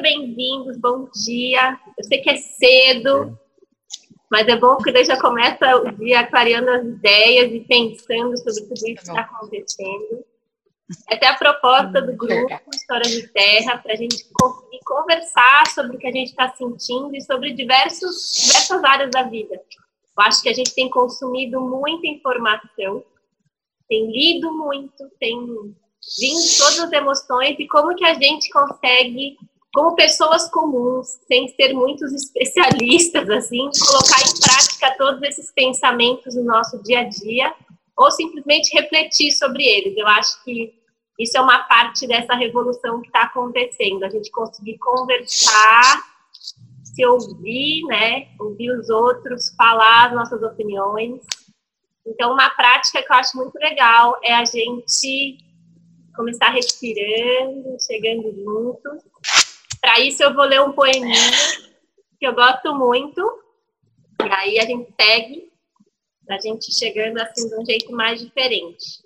bem-vindos, bom dia. Eu sei que é cedo, mas é bom que daí já começa o dia clareando as ideias e pensando sobre tudo isso que está acontecendo. Essa é a proposta do grupo História de Terra, para a gente conseguir conversar sobre o que a gente está sentindo e sobre diversos, diversas áreas da vida. Eu acho que a gente tem consumido muita informação, tem lido muito, tem vindo todas as emoções e como que a gente consegue, como pessoas comuns, sem ser muitos especialistas, assim, colocar em prática todos esses pensamentos no nosso dia a dia ou simplesmente refletir sobre eles. Eu acho que isso é uma parte dessa revolução que está acontecendo, a gente conseguir conversar, se ouvir, né, ouvir os outros, falar as nossas opiniões. Então, uma prática que eu acho muito legal é a gente começar respirando, chegando juntos. Para isso, eu vou ler um poeminha que eu gosto muito, e aí a gente segue, a gente chegando assim de um jeito mais diferente.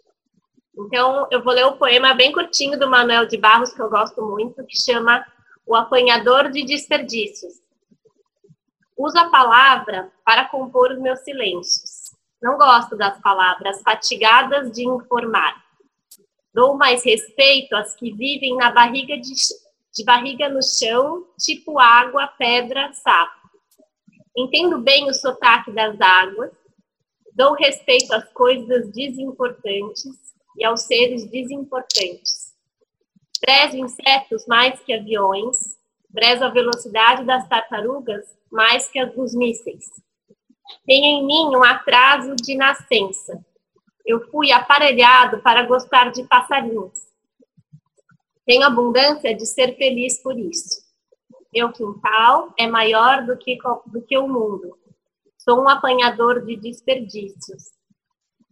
Então, eu vou ler um poema bem curtinho do Manuel de Barros, que eu gosto muito, que chama O Apanhador de Desperdícios. Uso a palavra para compor os meus silêncios. Não gosto das palavras fatigadas de informar. Dou mais respeito às que vivem na barriga de, de barriga no chão, tipo água, pedra, sapo. Entendo bem o sotaque das águas, dou respeito às coisas desimportantes, e aos seres desimportantes. Prezo insetos mais que aviões, prezo a velocidade das tartarugas mais que a dos mísseis. Tenho em mim um atraso de nascença. Eu fui aparelhado para gostar de passarinhos. Tenho abundância de ser feliz por isso. Meu quintal é maior do que, do que o mundo. Sou um apanhador de desperdícios.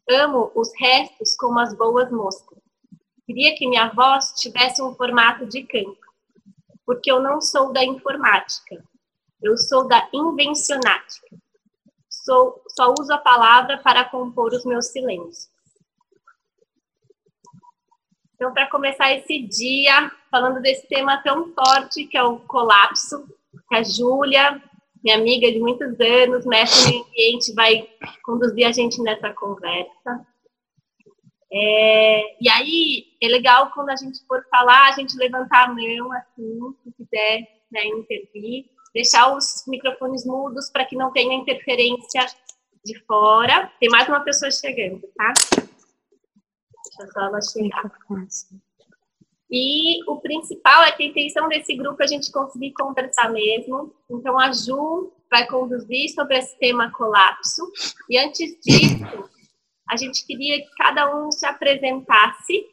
Amo os restos como as boas moscas. Queria que minha voz tivesse um formato de canto, porque eu não sou da informática, eu sou da invencionática. Sou, só uso a palavra para compor os meus silêncios. Então, para começar esse dia, falando desse tema tão forte que é o colapso, que a Júlia minha amiga de muitos anos, mestre em ambiente, vai conduzir a gente nessa conversa. É, e aí, é legal quando a gente for falar, a gente levantar a mão, assim, se quiser né, intervir, deixar os microfones mudos para que não tenha interferência de fora. Tem mais uma pessoa chegando, tá? E o principal é que a intenção desse grupo é a gente conseguir conversar mesmo. Então, a Ju vai conduzir sobre esse tema colapso. E antes disso, a gente queria que cada um se apresentasse.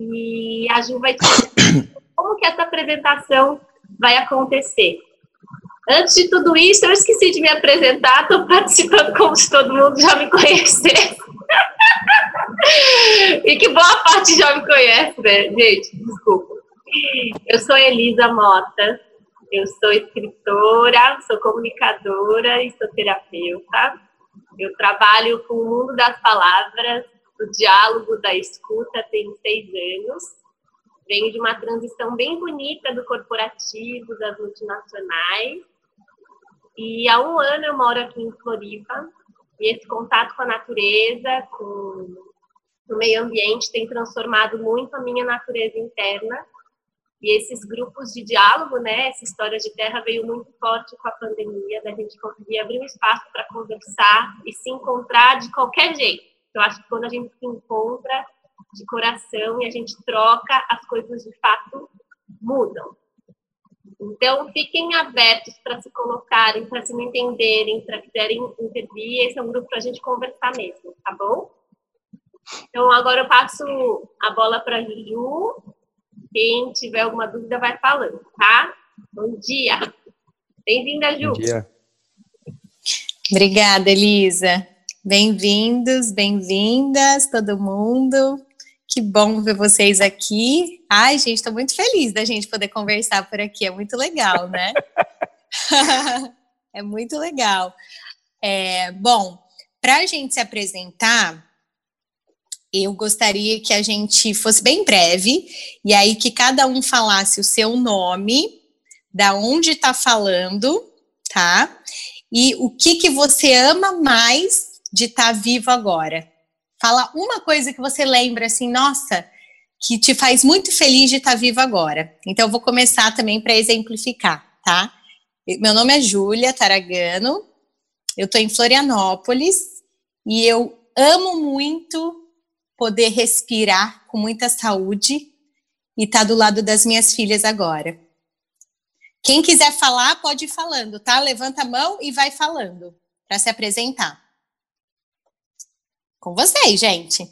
E a Ju vai dizer como que essa apresentação vai acontecer. Antes de tudo isso, eu esqueci de me apresentar, estou participando como se todo mundo já me conhecesse e que boa parte já me conhece, né? Gente, desculpa. Eu sou Elisa Mota, eu sou escritora, sou comunicadora e sou terapeuta. Eu trabalho com o mundo das palavras, o diálogo da escuta tem seis anos. Venho de uma transição bem bonita do corporativo, das multinacionais. E há um ano eu moro aqui em Floripa, e esse contato com a natureza, com o meio ambiente, tem transformado muito a minha natureza interna. E esses grupos de diálogo, né, essa história de terra veio muito forte com a pandemia, da gente conseguir abrir um espaço para conversar e se encontrar de qualquer jeito. Eu acho que quando a gente se encontra de coração e a gente troca, as coisas de fato mudam. Então, fiquem abertos para se colocarem, para se entenderem, para quiserem intervir. Esse é um grupo para a gente conversar mesmo, tá bom? Então, agora eu passo a bola para a Ju. Quem tiver alguma dúvida vai falando, tá? Bom dia. Bem-vinda, Ju. Bom dia. Obrigada, Elisa. Bem-vindos, bem-vindas, todo mundo. Que bom ver vocês aqui. Ai, gente, estou muito feliz da gente poder conversar por aqui. É muito legal, né? é muito legal. É, bom, para a gente se apresentar, eu gostaria que a gente fosse bem breve, e aí que cada um falasse o seu nome, da onde está falando, tá? E o que que você ama mais de estar tá vivo agora? Fala uma coisa que você lembra assim, nossa, que te faz muito feliz de estar tá vivo agora. Então eu vou começar também para exemplificar, tá? Meu nome é Júlia Taragano. Eu estou em Florianópolis e eu amo muito poder respirar com muita saúde e estar tá do lado das minhas filhas agora. Quem quiser falar, pode ir falando, tá? Levanta a mão e vai falando para se apresentar. Com vocês, gente.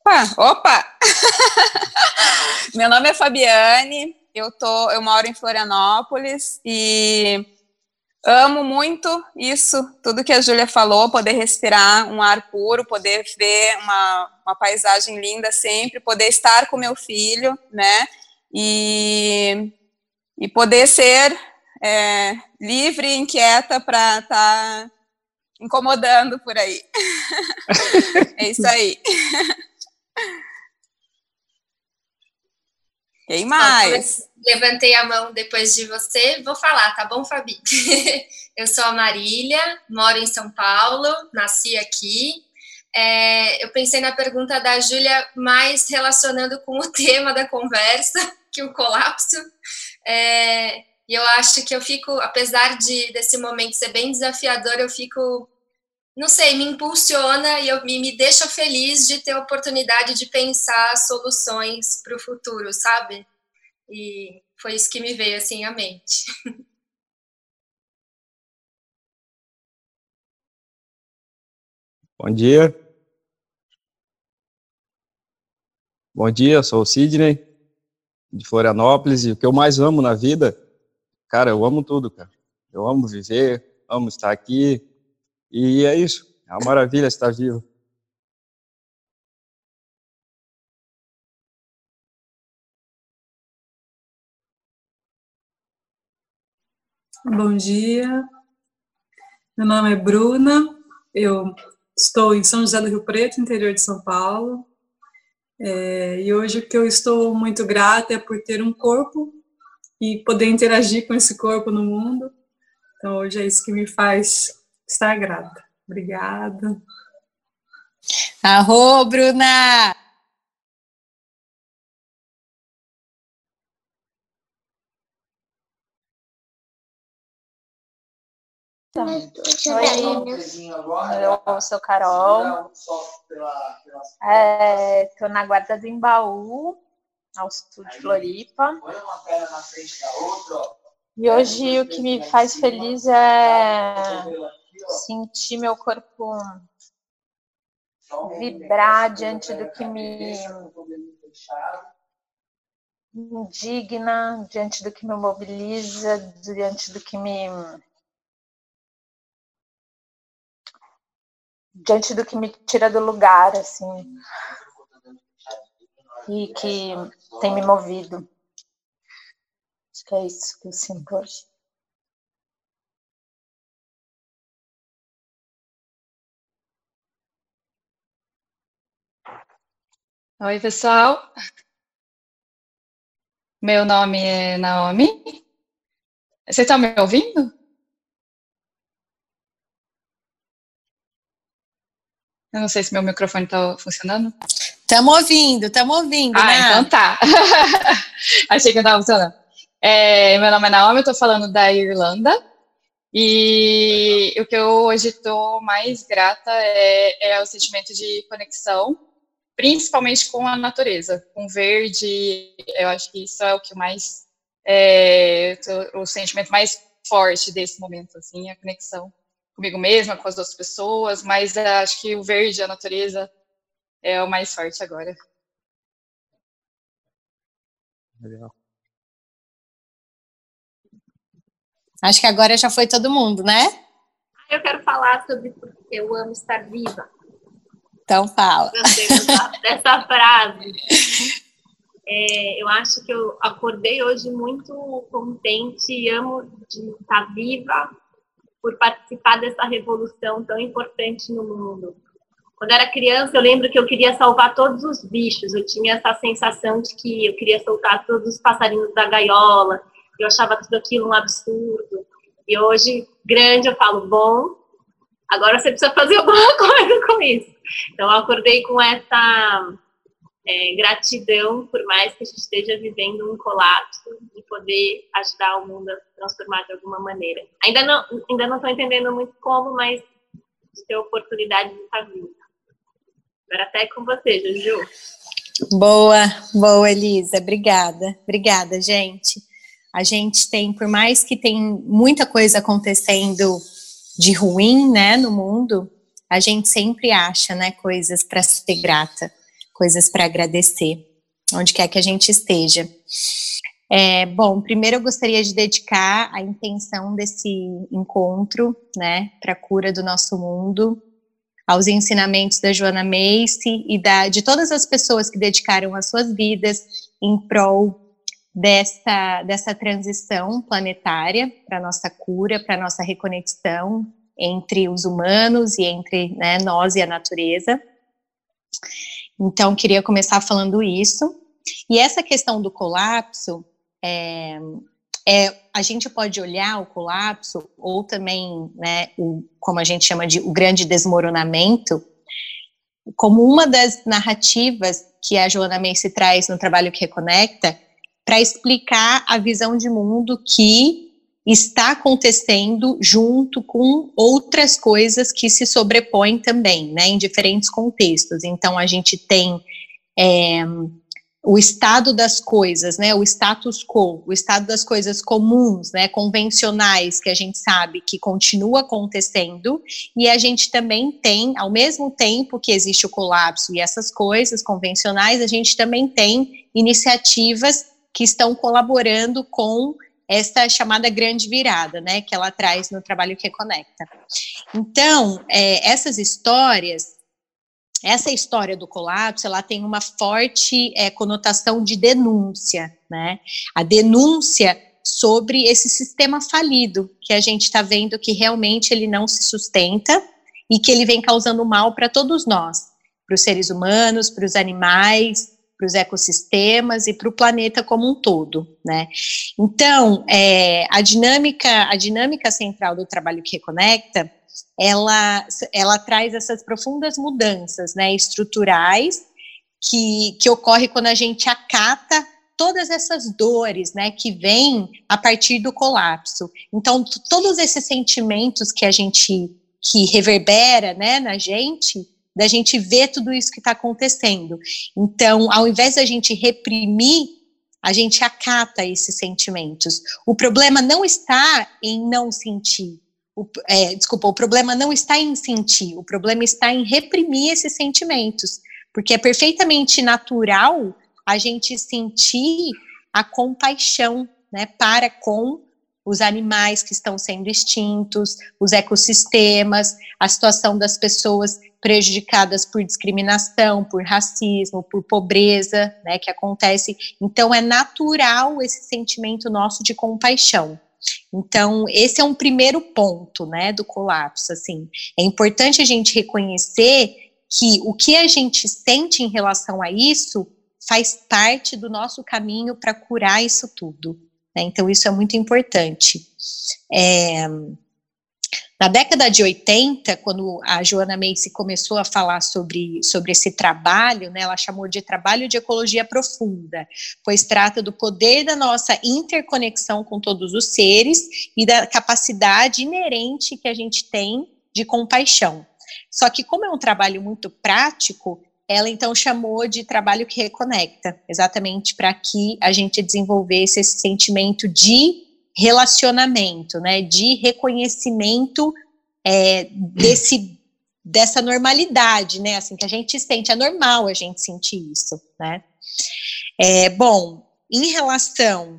Opa! opa. Meu nome é Fabiane, eu, tô, eu moro em Florianópolis e amo muito isso, tudo que a Júlia falou, poder respirar um ar puro, poder ver uma, uma paisagem linda sempre, poder estar com meu filho, né? E e poder ser é, livre e inquieta para estar tá incomodando por aí. é isso aí. Quem mais? Levantei a mão depois de você, vou falar, tá bom, Fabi? eu sou a Marília, moro em São Paulo, nasci aqui. É, eu pensei na pergunta da Júlia mais relacionando com o tema da conversa, que o colapso. É, e eu acho que eu fico, apesar de desse momento ser bem desafiador, eu fico, não sei, me impulsiona e eu me, me deixa feliz de ter a oportunidade de pensar soluções para o futuro, sabe? E foi isso que me veio assim à mente. Bom dia. Bom dia, sou o Sidney de Florianópolis, e o que eu mais amo na vida, cara, eu amo tudo, cara. Eu amo viver, amo estar aqui, e é isso. É uma maravilha estar vivo. Bom dia, meu nome é Bruna, eu estou em São José do Rio Preto, interior de São Paulo, é, e hoje o que eu estou muito grata é por ter um corpo e poder interagir com esse corpo no mundo. Então hoje é isso que me faz estar grata. Obrigada. Arro, Bruna! Oi, eu sou Carol. Estou é, na Guarda do Embaú, ao sul de Floripa. E hoje o que me faz feliz é sentir meu corpo vibrar diante do que me indigna, diante do que me mobiliza, diante do que me diante do que me tira do lugar, assim, e que tem me movido. Acho que é isso que eu sinto hoje. Oi, pessoal. Meu nome é Naomi. Você está me ouvindo? Eu não sei se meu microfone está funcionando. Estamos ouvindo, estamos ouvindo, ah, né? então tá. Achei que não estava funcionando. É, meu nome é Naomi, estou falando da Irlanda. E o que eu hoje estou mais grata é, é o sentimento de conexão, principalmente com a natureza, com o verde. Eu acho que isso é o que mais é, o sentimento mais forte desse momento, assim, a conexão comigo mesma, com as outras pessoas, mas uh, acho que o verde, a natureza, é o mais forte agora. Legal. Acho que agora já foi todo mundo, né? Eu quero falar sobre porque eu amo estar viva. Então fala. Gostei dessa, frase. É, eu acho que eu acordei hoje muito contente e amo de estar viva por participar dessa revolução tão importante no mundo. Quando era criança, eu lembro que eu queria salvar todos os bichos. Eu tinha essa sensação de que eu queria soltar todos os passarinhos da gaiola, eu achava tudo aquilo um absurdo. E hoje, grande, eu falo, bom, agora você precisa fazer alguma coisa com isso. Então, eu acordei com essa é, gratidão, por mais que a gente esteja vivendo um colapso, de poder ajudar o mundo a transformar de alguma maneira. Ainda não ainda não estou entendendo muito como, mas de ter oportunidade de estar vindo. Agora até com você, Juju. Boa, boa, Elisa. Obrigada. Obrigada, gente. A gente tem, por mais que tem muita coisa acontecendo de ruim, né, no mundo, a gente sempre acha, né, coisas para ser grata, coisas para agradecer, onde quer que a gente esteja. É, bom, primeiro eu gostaria de dedicar a intenção desse encontro, né, para a cura do nosso mundo, aos ensinamentos da Joana Macy e da, de todas as pessoas que dedicaram as suas vidas em prol dessa, dessa transição planetária para nossa cura, para nossa reconexão entre os humanos e entre né, nós e a natureza. Então, queria começar falando isso. E essa questão do colapso, é, é, a gente pode olhar o colapso, ou também, né, o, como a gente chama de o grande desmoronamento, como uma das narrativas que a Joana Macy traz no trabalho que reconecta, para explicar a visão de mundo que está acontecendo junto com outras coisas que se sobrepõem também, né, em diferentes contextos. Então, a gente tem é, o estado das coisas, né, o status quo, o estado das coisas comuns, né, convencionais, que a gente sabe que continua acontecendo, e a gente também tem, ao mesmo tempo que existe o colapso e essas coisas convencionais, a gente também tem iniciativas que estão colaborando com essa chamada grande virada, né, que ela traz no trabalho que conecta. Então, é, essas histórias essa história do colapso, ela tem uma forte é, conotação de denúncia, né? A denúncia sobre esse sistema falido que a gente está vendo que realmente ele não se sustenta e que ele vem causando mal para todos nós, para os seres humanos, para os animais, para os ecossistemas e para o planeta como um todo, né? Então, é, a dinâmica, a dinâmica central do trabalho que reconecta ela, ela traz essas profundas mudanças né, estruturais que, que ocorre quando a gente acata todas essas dores, né, que vêm a partir do colapso. Então, todos esses sentimentos que a gente que reverbera, né, na gente, da gente ver tudo isso que está acontecendo. Então, ao invés da gente reprimir, a gente acata esses sentimentos. O problema não está em não sentir, o, é, desculpa, o problema não está em sentir, o problema está em reprimir esses sentimentos, porque é perfeitamente natural a gente sentir a compaixão, né, para com os animais que estão sendo extintos, os ecossistemas, a situação das pessoas prejudicadas por discriminação, por racismo, por pobreza, né, que acontece. Então é natural esse sentimento nosso de compaixão. Então, esse é um primeiro ponto, né, do colapso, assim. É importante a gente reconhecer que o que a gente sente em relação a isso faz parte do nosso caminho para curar isso tudo. Né? Então, isso é muito importante. É, na década de 80, quando a Joana Macy começou a falar sobre, sobre esse trabalho, né, ela chamou de trabalho de ecologia profunda, pois trata do poder da nossa interconexão com todos os seres e da capacidade inerente que a gente tem de compaixão. Só que, como é um trabalho muito prático, ela então chamou de trabalho que reconecta, exatamente para que a gente desenvolvesse esse sentimento de relacionamento, né, de reconhecimento é, desse dessa normalidade, né, assim que a gente sente, é normal a gente sentir isso, né. É, bom, em relação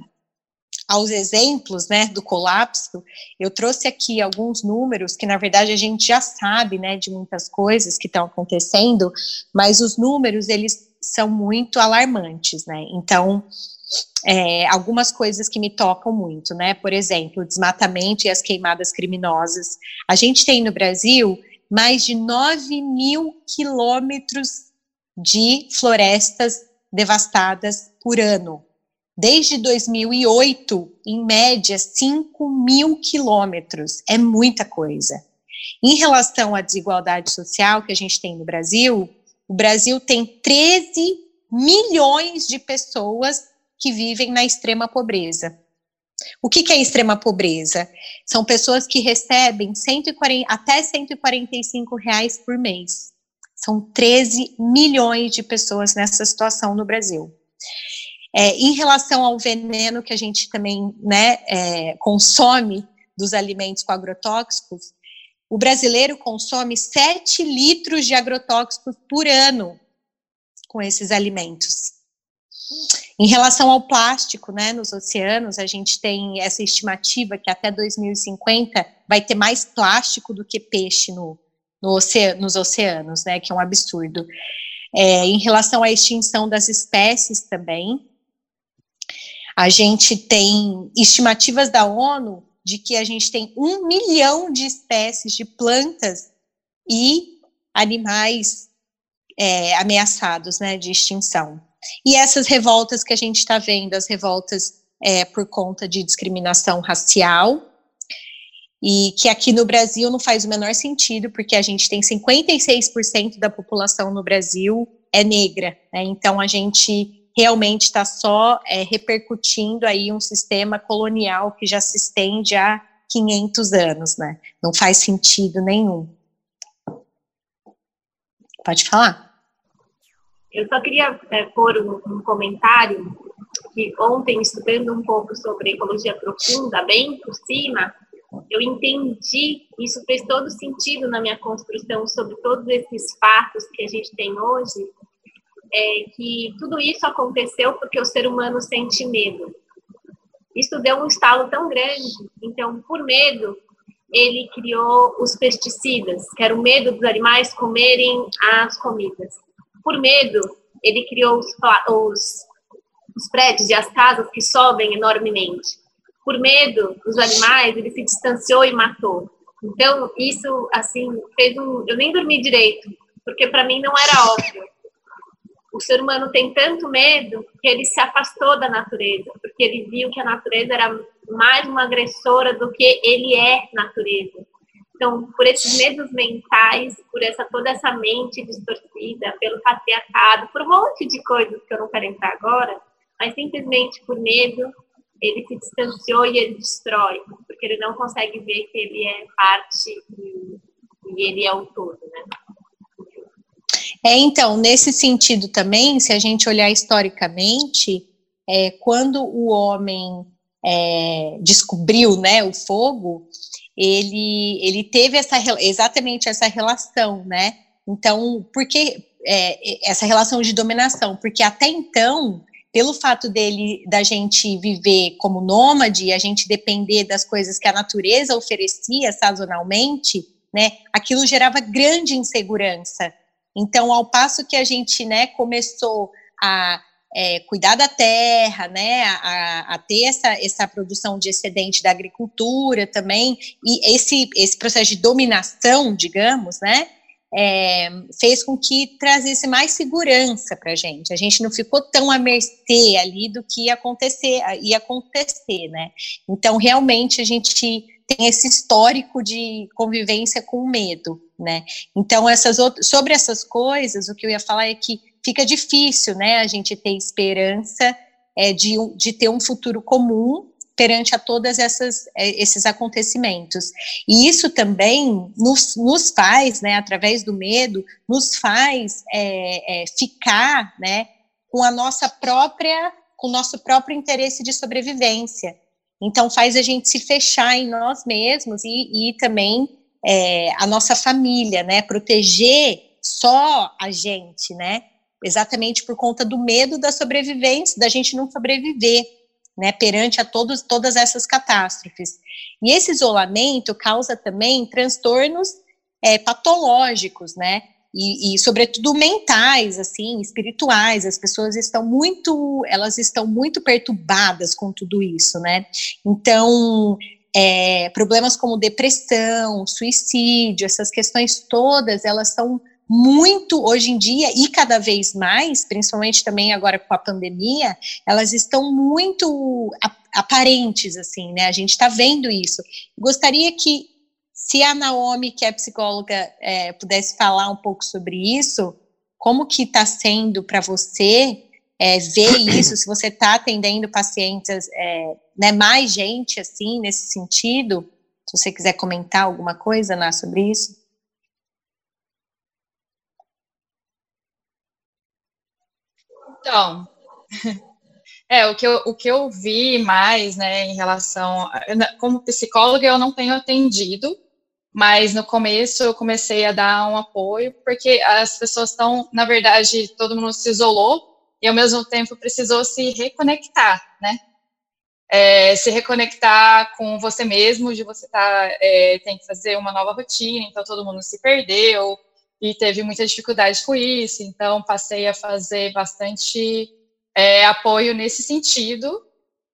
aos exemplos, né, do colapso, eu trouxe aqui alguns números que na verdade a gente já sabe, né, de muitas coisas que estão acontecendo, mas os números eles são muito alarmantes, né. Então é, algumas coisas que me tocam muito, né? Por exemplo, o desmatamento e as queimadas criminosas. A gente tem no Brasil mais de 9 mil quilômetros de florestas devastadas por ano. Desde 2008, em média, 5 mil quilômetros. É muita coisa. Em relação à desigualdade social que a gente tem no Brasil, o Brasil tem 13 milhões de pessoas que vivem na extrema pobreza. O que, que é extrema pobreza? São pessoas que recebem 140, até 145 reais por mês. São 13 milhões de pessoas nessa situação no Brasil. É, em relação ao veneno que a gente também né, é, consome dos alimentos com agrotóxicos, o brasileiro consome 7 litros de agrotóxicos por ano com esses alimentos. Em relação ao plástico, né, nos oceanos, a gente tem essa estimativa que até 2050 vai ter mais plástico do que peixe no, no oceano, nos oceanos, né, que é um absurdo. É, em relação à extinção das espécies também, a gente tem estimativas da ONU de que a gente tem um milhão de espécies de plantas e animais é, ameaçados né, de extinção. E essas revoltas que a gente está vendo, as revoltas é, por conta de discriminação racial, e que aqui no Brasil não faz o menor sentido, porque a gente tem 56% da população no Brasil é negra, né? então a gente realmente está só é, repercutindo aí um sistema colonial que já se estende há 500 anos, né? Não faz sentido nenhum. Pode falar. Eu só queria é, pôr um, um, comentário que ontem, estudando um pouco sobre ecologia profunda, bem por cima, eu entendi, isso fez todo sentido na minha construção sobre todos esses fatos que a gente tem hoje, é que tudo isso aconteceu porque o ser humano sente medo. Isso deu um estalo tão grande, então, por medo, ele criou os pesticidas, que era o medo dos animais comerem as comidas. Por medo, ele criou os, os, os prédios e as casas que sobem enormemente. Por medo dos animais, ele se distanciou e matou. Então, isso, assim, fez um. Eu nem dormi direito, porque para mim não era óbvio o ser humano tem tanto medo que ele se afastou da natureza, porque ele viu que a natureza era mais uma agressora do que ele é natureza. Então, por esses medos mentais, por essa toda essa mente distorcida, pelo patriarcado, por um monte de coisas que eu não quero entrar agora, mas simplesmente por medo, ele se distanciou e ele destrói, porque ele não consegue ver que ele é parte e, e ele é o todo, né? É, então, nesse sentido também, se a gente olhar historicamente, é, quando o homem é, descobriu né, o fogo, ele, ele teve essa, exatamente essa relação, né? Então, por que é, essa relação de dominação? Porque até então, pelo fato dele, da gente viver como nômade, a gente depender das coisas que a natureza oferecia sazonalmente, né? Aquilo gerava grande insegurança então, ao passo que a gente, né, começou a é, cuidar da terra, né, a, a, ter essa, essa produção de excedente da agricultura também, e esse, esse processo de dominação, digamos, né, é, fez com que trazesse mais segurança para a gente. A gente não ficou tão à mercê ali do que ia acontecer, ia acontecer, né? Então, realmente, a gente tem esse histórico de convivência com medo né? Então, essas outras, sobre essas coisas, o que eu ia falar é que fica difícil, né, a gente ter esperança é, de, de ter um futuro comum perante a todas essas é, esses acontecimentos. E isso também nos, nos faz, né, através do medo, nos faz é, é, ficar, né, com a nossa própria, com o nosso próprio interesse de sobrevivência. Então faz a gente se fechar em nós mesmos e, e também é, a nossa família, né? Proteger só a gente, né? Exatamente por conta do medo da sobrevivência, da gente não sobreviver, né? Perante a todos, todas essas catástrofes. E esse isolamento causa também transtornos é, patológicos, né? E, e, sobretudo mentais, assim, espirituais. As pessoas estão muito, elas estão muito perturbadas com tudo isso, né? Então, é, problemas como depressão, suicídio, essas questões todas, elas são muito hoje em dia e cada vez mais, principalmente também agora com a pandemia, elas estão muito aparentes, assim, né? A gente está vendo isso. Gostaria que, se a Naomi, que é psicóloga, é, pudesse falar um pouco sobre isso, como que está sendo para você é, ver isso, se você está atendendo pacientes, é, né, mais gente, assim, nesse sentido, se você quiser comentar alguma coisa, Ná, sobre isso. Então, é, o que, eu, o que eu vi mais, né, em relação, como psicóloga eu não tenho atendido, mas no começo eu comecei a dar um apoio, porque as pessoas estão, na verdade, todo mundo se isolou, e ao mesmo tempo precisou se reconectar, né, é, se reconectar com você mesmo, de você tá, é, tem que fazer uma nova rotina, então todo mundo se perdeu, e teve muita dificuldade com isso, então passei a fazer bastante é, apoio nesse sentido,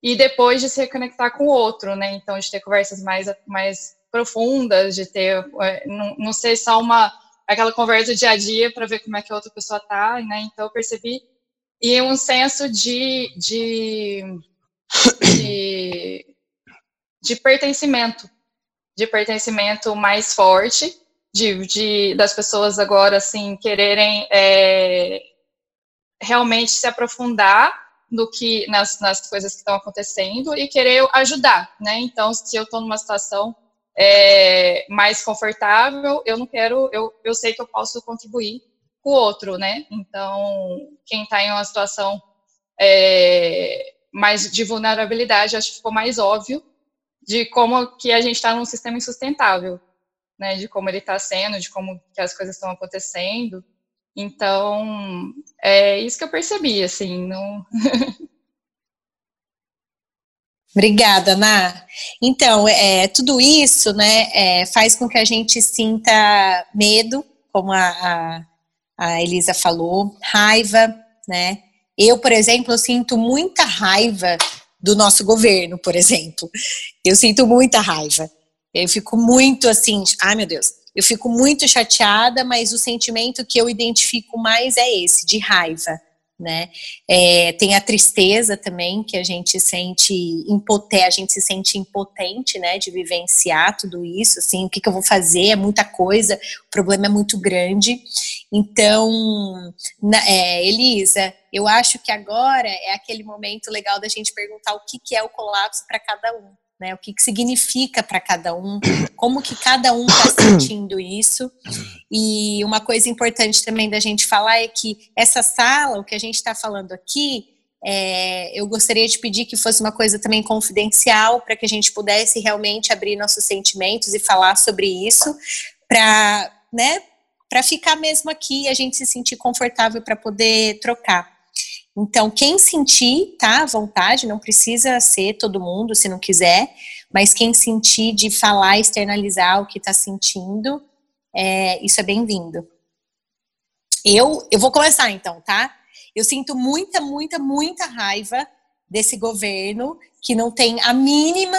e depois de se reconectar com o outro, né? Então, de ter conversas mais, mais profundas, de ter, é, não, não só uma, aquela conversa dia a dia para ver como é que a outra pessoa tá, né? Então, eu percebi, e um senso de, de, de, de pertencimento, de pertencimento mais forte, de, de, das pessoas agora, assim, quererem é, realmente se aprofundar no que, nas, nas coisas que estão acontecendo e querer ajudar, né? Então, se eu estou numa situação é, mais confortável, eu não quero, eu, eu sei que eu posso contribuir com o outro, né? Então, quem está em uma situação é, mais de vulnerabilidade, acho que ficou mais óbvio de como que a gente está num sistema insustentável né, de como ele está sendo, de como que as coisas estão acontecendo. Então, é isso que eu percebi, assim. Obrigada, Ana. Então, é, tudo isso, né, é, faz com que a gente sinta medo, como a, a, a Elisa falou, raiva, né. Eu, por exemplo, eu sinto muita raiva do nosso governo, por exemplo. Eu sinto muita raiva. Eu fico muito assim, ai meu Deus, eu fico muito chateada, mas o sentimento que eu identifico mais é esse, de raiva, né? É, tem a tristeza também, que a gente sente impotente, a gente se sente impotente, né, de vivenciar tudo isso, assim, o que, que eu vou fazer, é muita coisa, o problema é muito grande. Então, na, é, Elisa, eu acho que agora é aquele momento legal da gente perguntar o que, que é o colapso para cada um né? O que, que significa para cada um, como que cada um está sentindo isso. E uma coisa importante também da gente falar é que essa sala, o que a gente está falando aqui, é, eu gostaria de pedir que fosse uma coisa também confidencial, para que a gente pudesse realmente abrir nossos sentimentos e falar sobre isso, para né, para ficar mesmo aqui e a gente se sentir confortável para poder trocar. Então, quem sentir, tá à vontade, não precisa ser todo mundo, se não quiser, mas quem sentir de falar, externalizar o que está sentindo, é, isso é bem-vindo. Eu, eu vou começar então, tá? Eu sinto muita, muita, muita raiva desse governo que não tem a mínima.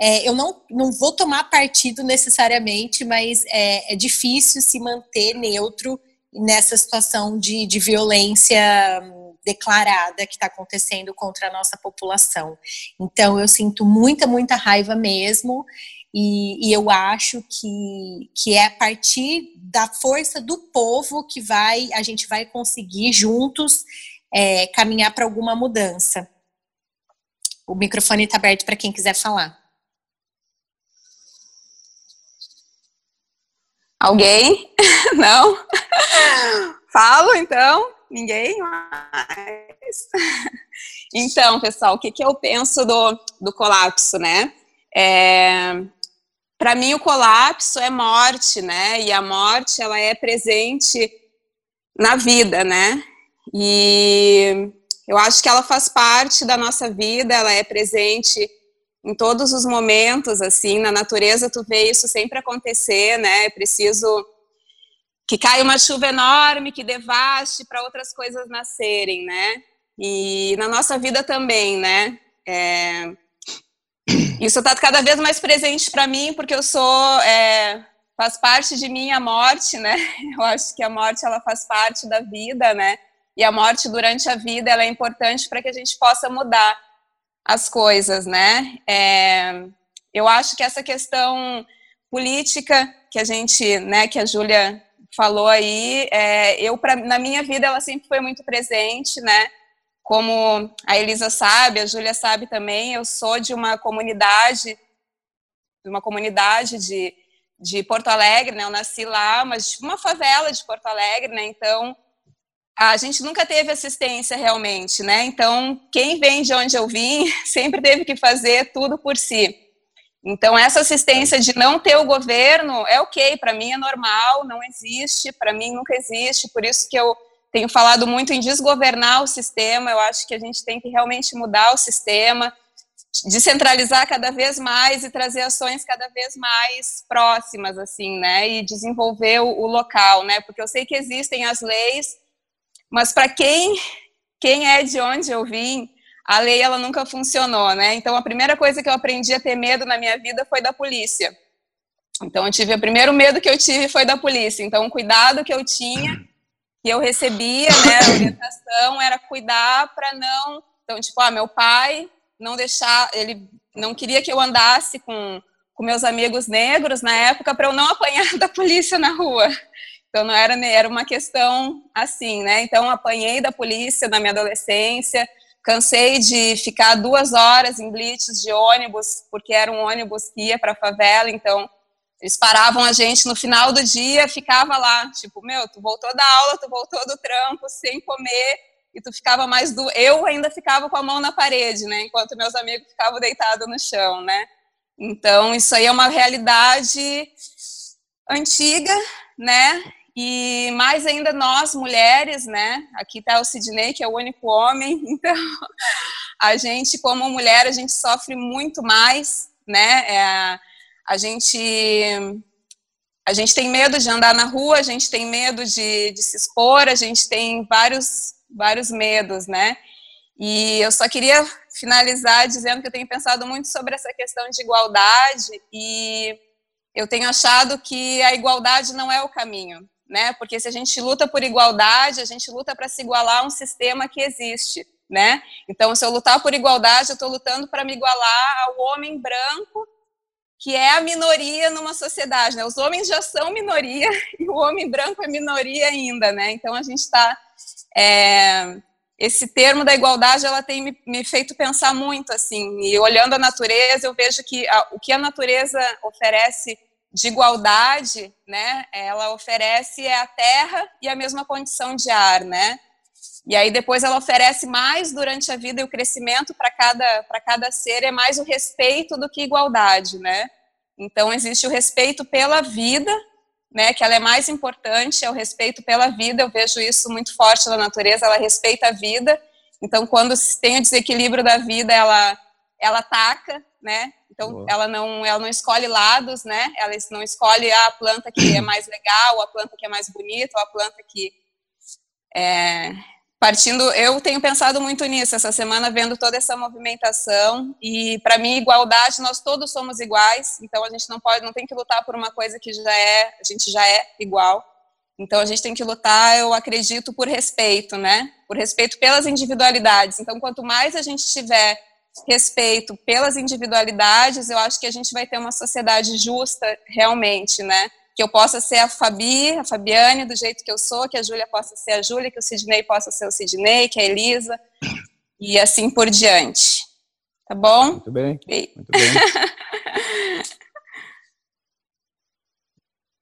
É, eu não, não vou tomar partido necessariamente, mas é, é difícil se manter neutro nessa situação de, de violência declarada que está acontecendo contra a nossa população. Então, eu sinto muita, muita raiva mesmo, e, e, eu acho que, que é a partir da força do povo que vai a gente vai conseguir juntos é, caminhar para alguma mudança. O microfone está aberto para quem quiser falar. Alguém? Não? Falo então ninguém mais. Então, pessoal, o que, que eu penso do, do colapso, né? É, Para mim, o colapso é morte, né? E a morte, ela é presente na vida, né? E eu acho que ela faz parte da nossa vida, ela é presente em todos os momentos, assim, na natureza tu vê isso sempre acontecer, né? É preciso que caia uma chuva enorme que devaste para outras coisas nascerem, né? E na nossa vida também, né? É... Isso está cada vez mais presente para mim porque eu sou é... faz parte de mim a morte, né? Eu acho que a morte ela faz parte da vida, né? E a morte durante a vida ela é importante para que a gente possa mudar as coisas, né? É, eu acho que essa questão política que a gente, né, que a Júlia falou aí, é, eu pra, na minha vida ela sempre foi muito presente, né? Como a Elisa sabe, a Júlia sabe também, eu sou de uma comunidade, de uma comunidade de, de Porto Alegre, né? Eu nasci lá, mas uma favela de Porto Alegre, né? Então a gente nunca teve assistência realmente, né? Então quem vem de onde eu vim sempre teve que fazer tudo por si. Então, essa assistência de não ter o governo é ok, para mim é normal, não existe, para mim nunca existe, por isso que eu tenho falado muito em desgovernar o sistema, eu acho que a gente tem que realmente mudar o sistema, descentralizar cada vez mais e trazer ações cada vez mais próximas, assim, né, e desenvolver o, local, né, porque eu sei que existem as leis, mas para quem, quem é de onde eu vim, a lei ela nunca funcionou, né? Então a primeira coisa que eu aprendi a ter medo na minha vida foi da polícia. Então eu tive o primeiro medo que eu tive foi da polícia. Então o cuidado que eu tinha que eu recebia, né, a orientação era cuidar para não, então tipo, ah, meu pai não deixar, ele não queria que eu andasse com com meus amigos negros na época para eu não apanhar da polícia na rua. Então não era era uma questão assim, né? Então apanhei da polícia na minha adolescência, Cansei de ficar duas horas em blitz de ônibus, porque era um ônibus que ia para a favela, então eles paravam a gente no final do dia, ficava lá, tipo, meu, tu voltou da aula, tu voltou do trampo sem comer, e tu ficava mais do. Eu ainda ficava com a mão na parede, né? Enquanto meus amigos ficavam deitados no chão, né? Então, isso aí é uma realidade antiga, né? E mais ainda nós, mulheres, né? Aqui está o Sidney, que é o único homem, então a gente, como mulher, a gente sofre muito mais, né? É, a gente a gente tem medo de andar na rua, a gente tem medo de, de se expor, a gente tem vários vários medos, né? E eu só queria finalizar dizendo que eu tenho pensado muito sobre essa questão de igualdade e eu tenho achado que a igualdade não é o caminho né? Porque se a gente luta por igualdade, a gente luta para se igualar a um sistema que existe, né? Então, se eu lutar por igualdade, eu estou lutando para me igualar ao homem branco, que é a minoria numa sociedade, né? Os homens já são minoria e o homem branco é minoria ainda, né? Então, a gente está é, esse termo da igualdade ela tem me, me, feito pensar muito assim e olhando a natureza eu vejo que a, o que a natureza oferece de igualdade, né, ela oferece a terra e a mesma condição de ar, né? E aí depois ela oferece mais durante a vida e o crescimento para cada para cada ser é mais o respeito do que igualdade, né? Então existe o respeito pela vida, né, que ela é mais importante, é o respeito pela vida. Eu vejo isso muito forte na natureza, ela respeita a vida. Então quando tem o desequilíbrio da vida, ela ela ataca, né? Então, Boa. ela não, ela não escolhe lados, né? Ela não escolhe a planta que é mais legal, a planta que é mais bonita, ou a planta que é, partindo, eu tenho pensado muito nisso essa semana, vendo toda essa movimentação e para mim igualdade nós todos somos iguais, então a gente não pode, não tem que lutar por uma coisa que já é, a gente já é igual. Então a gente tem que lutar, eu acredito, por respeito, né? Por respeito pelas individualidades. Então quanto mais a gente tiver respeito pelas individualidades, eu acho que a gente vai ter uma sociedade justa realmente, né? Que eu possa ser a Fabi, a Fabiane, do jeito que eu sou, que a Júlia possa ser a Júlia, que o Sidney possa ser o Sidney, que a Elisa, e assim por diante. Tá bom? Muito bem. Muito bem.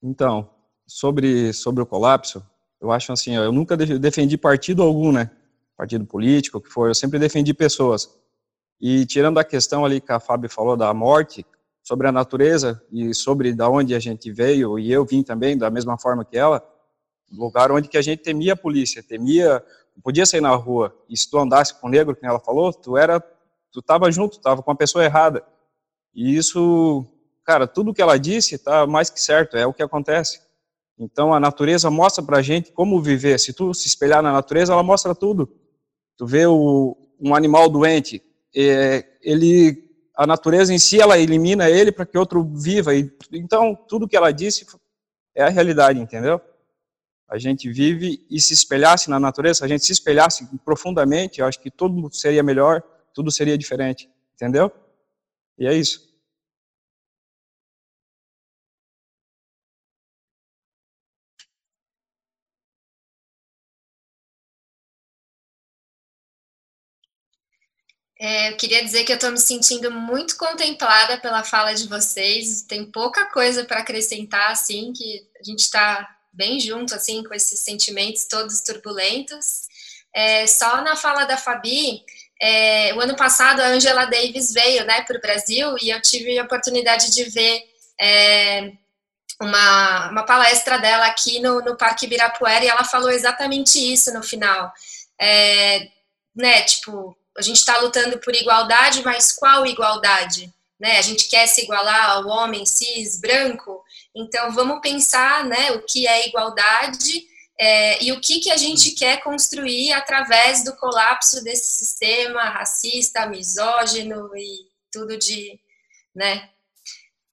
então, sobre, sobre o colapso, eu acho assim, eu nunca defendi partido algum, né? Partido político, o que for, eu sempre defendi pessoas e tirando a questão ali que a Fábio falou da morte, sobre a natureza e sobre da onde a gente veio, e eu vim também da mesma forma que ela, lugar onde que a gente temia a polícia, temia, podia sair na rua. E se tu andasse com o negro, que ela falou, tu era, tu estava junto, estava com a pessoa errada. E isso, cara, tudo que ela disse está mais que certo, é o que acontece. Então a natureza mostra para a gente como viver. Se tu se espelhar na natureza, ela mostra tudo. Tu vê o, um animal doente, ele, a natureza em si, ela elimina ele para que outro viva. E, então, tudo que ela disse é a realidade, entendeu? A gente vive e se espelhasse na natureza, a gente se espelhasse profundamente, eu acho que tudo seria melhor, tudo seria diferente, entendeu? E é isso. É, eu queria dizer que eu estou me sentindo muito contemplada pela fala de vocês. Tem pouca coisa para acrescentar, assim, que a gente está bem junto, assim, com esses sentimentos todos turbulentos. É, só na fala da Fabi, é, o ano passado a Angela Davis veio, né, para o Brasil e eu tive a oportunidade de ver é, uma, uma palestra dela aqui no, no Parque Ibirapuera e ela falou exatamente isso no final. É, né, tipo, a gente está lutando por igualdade, mas qual igualdade? Né? A gente quer se igualar ao homem cis branco, então vamos pensar né, o que é igualdade é, e o que, que a gente quer construir através do colapso desse sistema racista, misógino e tudo de, né,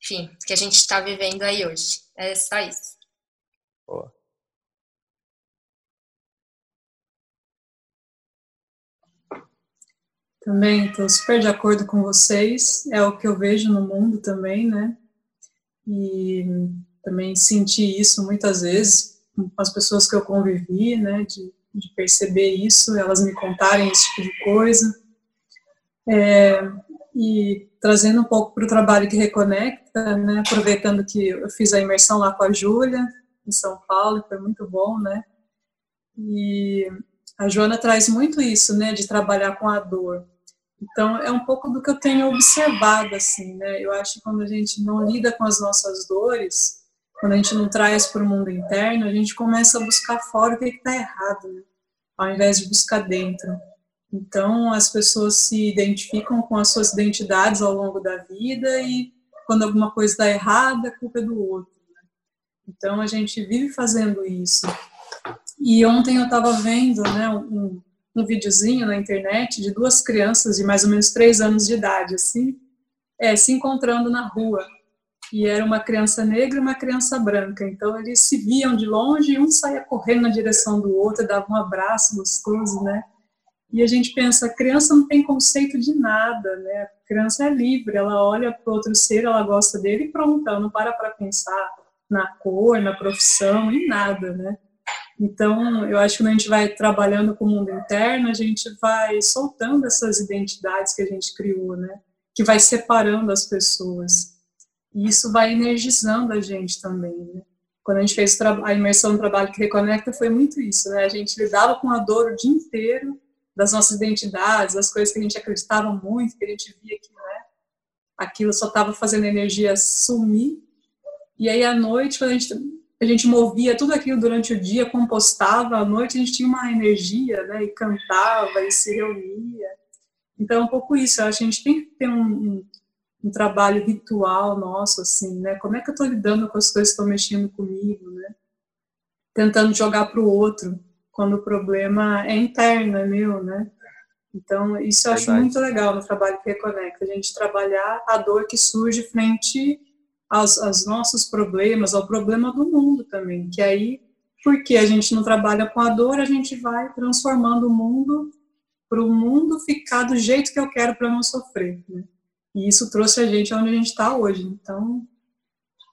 enfim, que a gente está vivendo aí hoje. É só isso. Boa. Também estou super de acordo com vocês, é o que eu vejo no mundo também, né? E também senti isso muitas vezes com as pessoas que eu convivi, né? De, de perceber isso, elas me contarem esse tipo de coisa. É, e trazendo um pouco para o trabalho que reconecta, né? Aproveitando que eu fiz a imersão lá com a Júlia, em São Paulo, foi muito bom, né? E a Joana traz muito isso, né, de trabalhar com a dor. Então, é um pouco do que eu tenho observado, assim, né? Eu acho que quando a gente não lida com as nossas dores, quando a gente não traz para o mundo interno, a gente começa a buscar fora o que está errado, né? ao invés de buscar dentro. Então, as pessoas se identificam com as suas identidades ao longo da vida e quando alguma coisa está errada, a culpa é do outro. Né? Então, a gente vive fazendo isso. E ontem eu estava vendo né, um, um videozinho na internet de duas crianças de mais ou menos três anos de idade, assim, é, se encontrando na rua. E era uma criança negra e uma criança branca. Então eles se viam de longe e um saía correndo na direção do outro, dava um abraço gostoso, né? E a gente pensa, a criança não tem conceito de nada, né? A criança é livre, ela olha para outro ser, ela gosta dele e pronto, ela não para para pensar na cor, na profissão, em nada, né? Então, eu acho que quando a gente vai trabalhando com o mundo interno, a gente vai soltando essas identidades que a gente criou, né? Que vai separando as pessoas. E isso vai energizando a gente também, né? Quando a gente fez a imersão no trabalho que reconecta, foi muito isso, né? A gente lidava com a dor o dia inteiro das nossas identidades, das coisas que a gente acreditava muito, que a gente via que, né? Aquilo só estava fazendo a energia sumir. E aí, à noite, quando a gente a gente movia tudo aquilo durante o dia, compostava, à noite a gente tinha uma energia, né, e cantava e se reunia. Então, é um pouco isso, eu acho que a gente tem que ter um, um, um trabalho ritual nosso, assim, né, como é que eu estou lidando com as coisas que estão mexendo comigo, né, tentando jogar para o outro, quando o problema é interno, é meu, né. Então, isso eu acho Verdade. muito legal no trabalho que reconecta, a gente trabalhar a dor que surge frente aos, aos nossos problemas, ao problema do mundo também, que aí, porque a gente não trabalha com a dor, a gente vai transformando o mundo para o mundo ficar do jeito que eu quero para não sofrer, né? E isso trouxe a gente onde a gente está hoje. Então,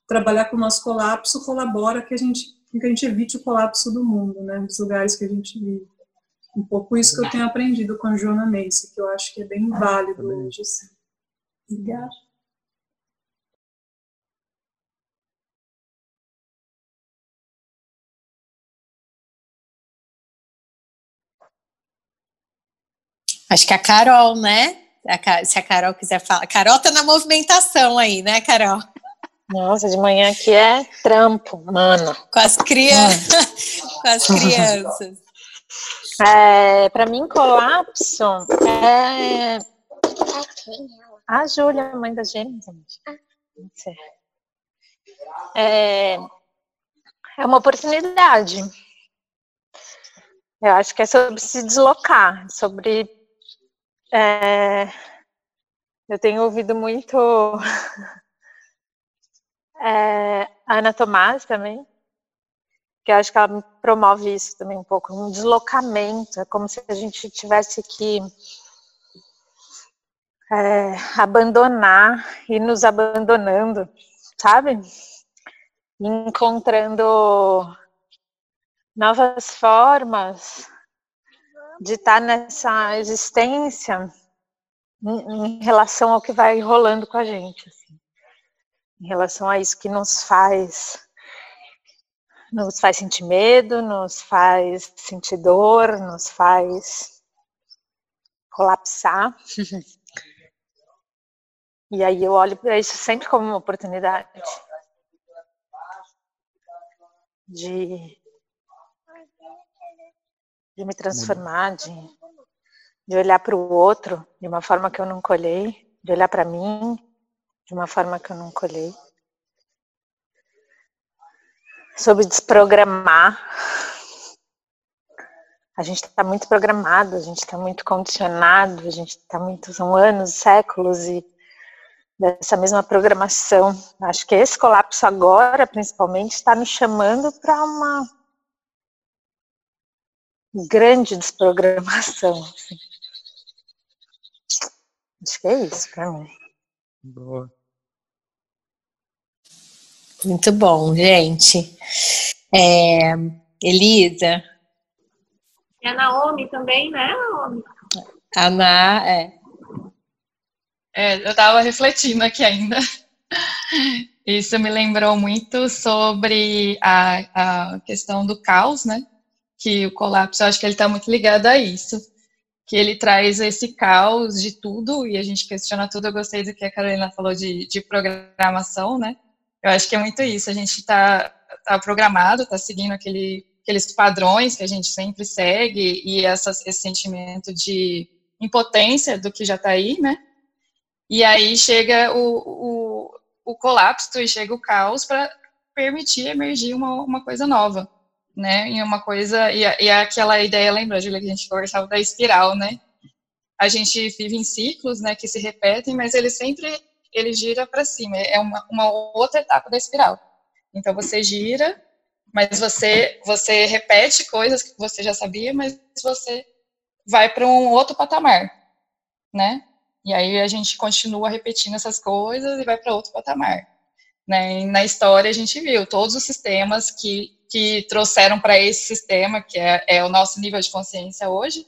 trabalhar com o nosso colapso colabora que a gente que a gente evite o colapso do mundo, né, dos lugares que a gente vive. Um pouco isso que eu tenho aprendido com a Joana Macy, que eu acho que é bem válido hoje. Assim. Obrigada. Acho que a Carol, né? se a Carol quiser falar. Carol tá na movimentação aí, né, Carol? Nossa, de manhã aqui é trampo, mano. Com as crianças. Com as crianças. É, para mim, colapso é. A Júlia, mãe da gente. É, é uma oportunidade. Eu acho que é sobre se deslocar, sobre é, eu tenho ouvido muito é, a Ana Tomás também, que eu acho que ela promove isso também um pouco, um deslocamento, é como se a gente tivesse que é, abandonar e nos abandonando, sabe? Encontrando novas formas de estar nessa existência em, em relação ao que vai rolando com a gente, assim. em relação a isso que nos faz nos faz sentir medo, nos faz sentir dor, nos faz colapsar. E aí eu olho para isso sempre como uma oportunidade de, de me transformar, de, de olhar para o outro de uma forma que eu nunca olhei, de olhar para mim de uma forma que eu nunca olhei. Sobre desprogramar. A gente está muito programado, a gente está muito condicionado, a gente está muito, são anos, séculos e dessa mesma programação. Acho que esse colapso agora, principalmente, está nos chamando para uma grande desprogramação. Assim. Acho que é isso para mim. Boa. Muito bom, gente. É, Elisa. E a Naomi também, né, Naomi? A Na, é. É, eu estava refletindo aqui ainda. Isso me lembrou muito sobre a, a questão do caos, né? Que o colapso, eu acho que ele está muito ligado a isso. Que ele traz esse caos de tudo e a gente questiona tudo. Eu gostei do que a Carolina falou de, de programação, né? Eu acho que é muito isso. A gente está tá programado, está seguindo aquele, aqueles padrões que a gente sempre segue e essa, esse sentimento de impotência do que já está aí, né? E aí chega o, o, o colapso e chega o caos para permitir emergir uma, uma coisa nova, né? E uma coisa, e, e aquela ideia, lembra, Julia, que a gente conversava da espiral, né? A gente vive em ciclos, né, que se repetem, mas ele sempre, ele gira para cima, é uma, uma outra etapa da espiral. Então você gira, mas você, você repete coisas que você já sabia, mas você vai para um outro patamar, né? E aí a gente continua repetindo essas coisas e vai para outro patamar. Né? E na história a gente viu todos os sistemas que, que trouxeram para esse sistema, que é, é, o nosso nível de consciência hoje,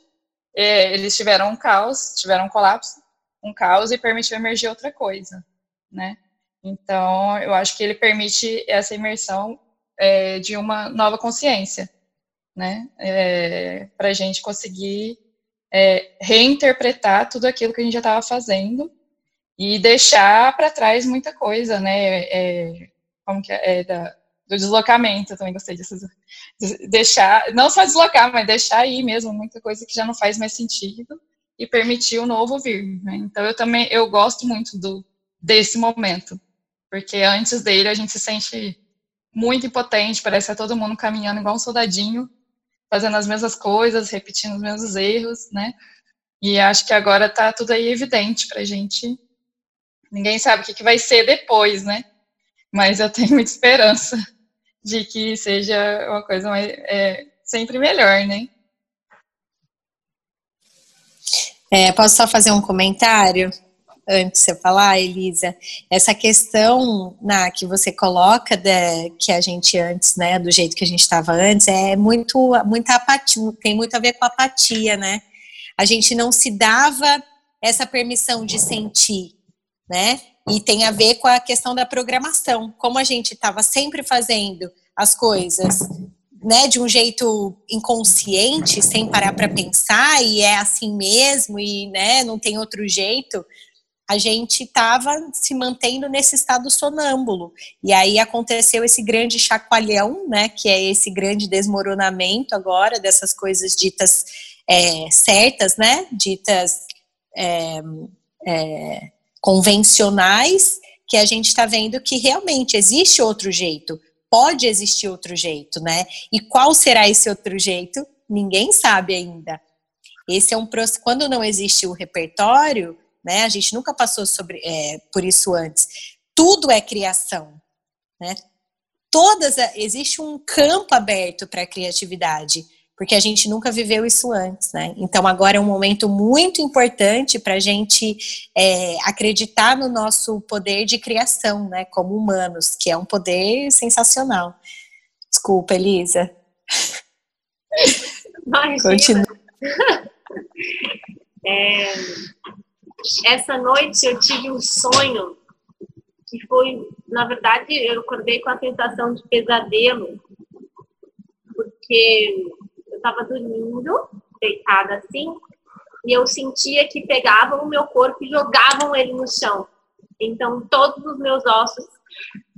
é, eles tiveram um caos, tiveram um colapso, um caos e permitiu emergir outra coisa, né? Então, eu acho que ele permite essa imersão é, de uma nova consciência, né? É, para a gente conseguir é, reinterpretar tudo aquilo que a gente já estava fazendo e deixar para trás muita coisa, né? É, como que é, da, do deslocamento, também gostei disso. Deixar, não só deslocar, mas deixar aí mesmo muita coisa que já não faz mais sentido e permitir o novo vir. Né? Então eu também eu gosto muito do desse momento, porque antes dele a gente se sente muito impotente, parece que é todo mundo caminhando igual um soldadinho fazendo as mesmas coisas, repetindo os mesmos erros, né? E acho que agora tá tudo aí evidente pra gente. Ninguém sabe o que, que vai ser depois, né? Mas eu tenho muita esperança de que seja uma coisa mais, é, sempre melhor, né? É, posso só fazer um comentário? antes de você falar, Elisa, essa questão na que você coloca que a gente antes, né, do jeito que a gente estava antes, é muito, muita apatia, tem muito a ver com apatia, né? A gente não se dava essa permissão de sentir, né? E tem a ver com a questão da programação, como a gente estava sempre fazendo as coisas né, de um jeito inconsciente, sem parar para pensar, e é assim mesmo, e né, não tem outro jeito, a gente estava se mantendo nesse estado sonâmbulo. E aí aconteceu esse grande chacoalhão, né, que é esse grande desmoronamento agora dessas coisas ditas é, certas, né, ditas é, é, convencionais, que a gente está vendo que realmente existe outro jeito, pode existir outro jeito, né? E qual será esse outro jeito? Ninguém sabe ainda. Esse é um quando não existe o repertório, né? A gente nunca passou sobre, é, por isso antes. Tudo é criação, né? todas existe um campo aberto para a criatividade porque a gente nunca viveu isso antes, né? Então agora é um momento muito importante para a gente é, acreditar no nosso poder de criação, né? Como humanos, que é um poder sensacional. Desculpa, Elisa. Continua. É, essa noite eu tive um sonho que foi, na verdade, eu acordei com a sensação de pesadelo, porque estava dormindo, deitada assim, e eu sentia que pegavam o meu corpo e jogavam ele no chão. Então, todos os meus ossos.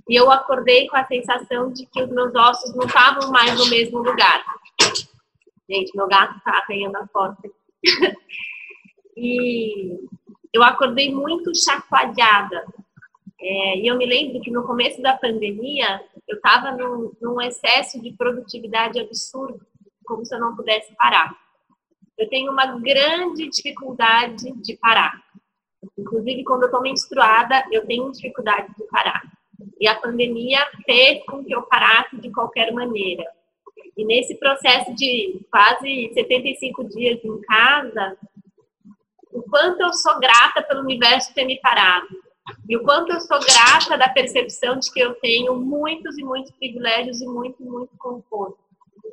E eu acordei com a sensação de que os meus ossos não estavam mais no mesmo lugar. Gente, meu gato tá arranhando a porta. e eu acordei muito chacoalhada. É, e eu me lembro que no começo da pandemia, eu estava num, num excesso de produtividade absurdo como se eu não pudesse parar. Eu tenho uma grande dificuldade de parar. Inclusive, quando eu estou menstruada, eu tenho dificuldade de parar. E a pandemia fez com que eu parasse de qualquer maneira. E nesse processo de quase 75 dias em casa, o quanto eu sou grata pelo universo ter me parado. E o quanto eu sou grata da percepção de que eu tenho muitos e muitos privilégios e muito, muito conforto.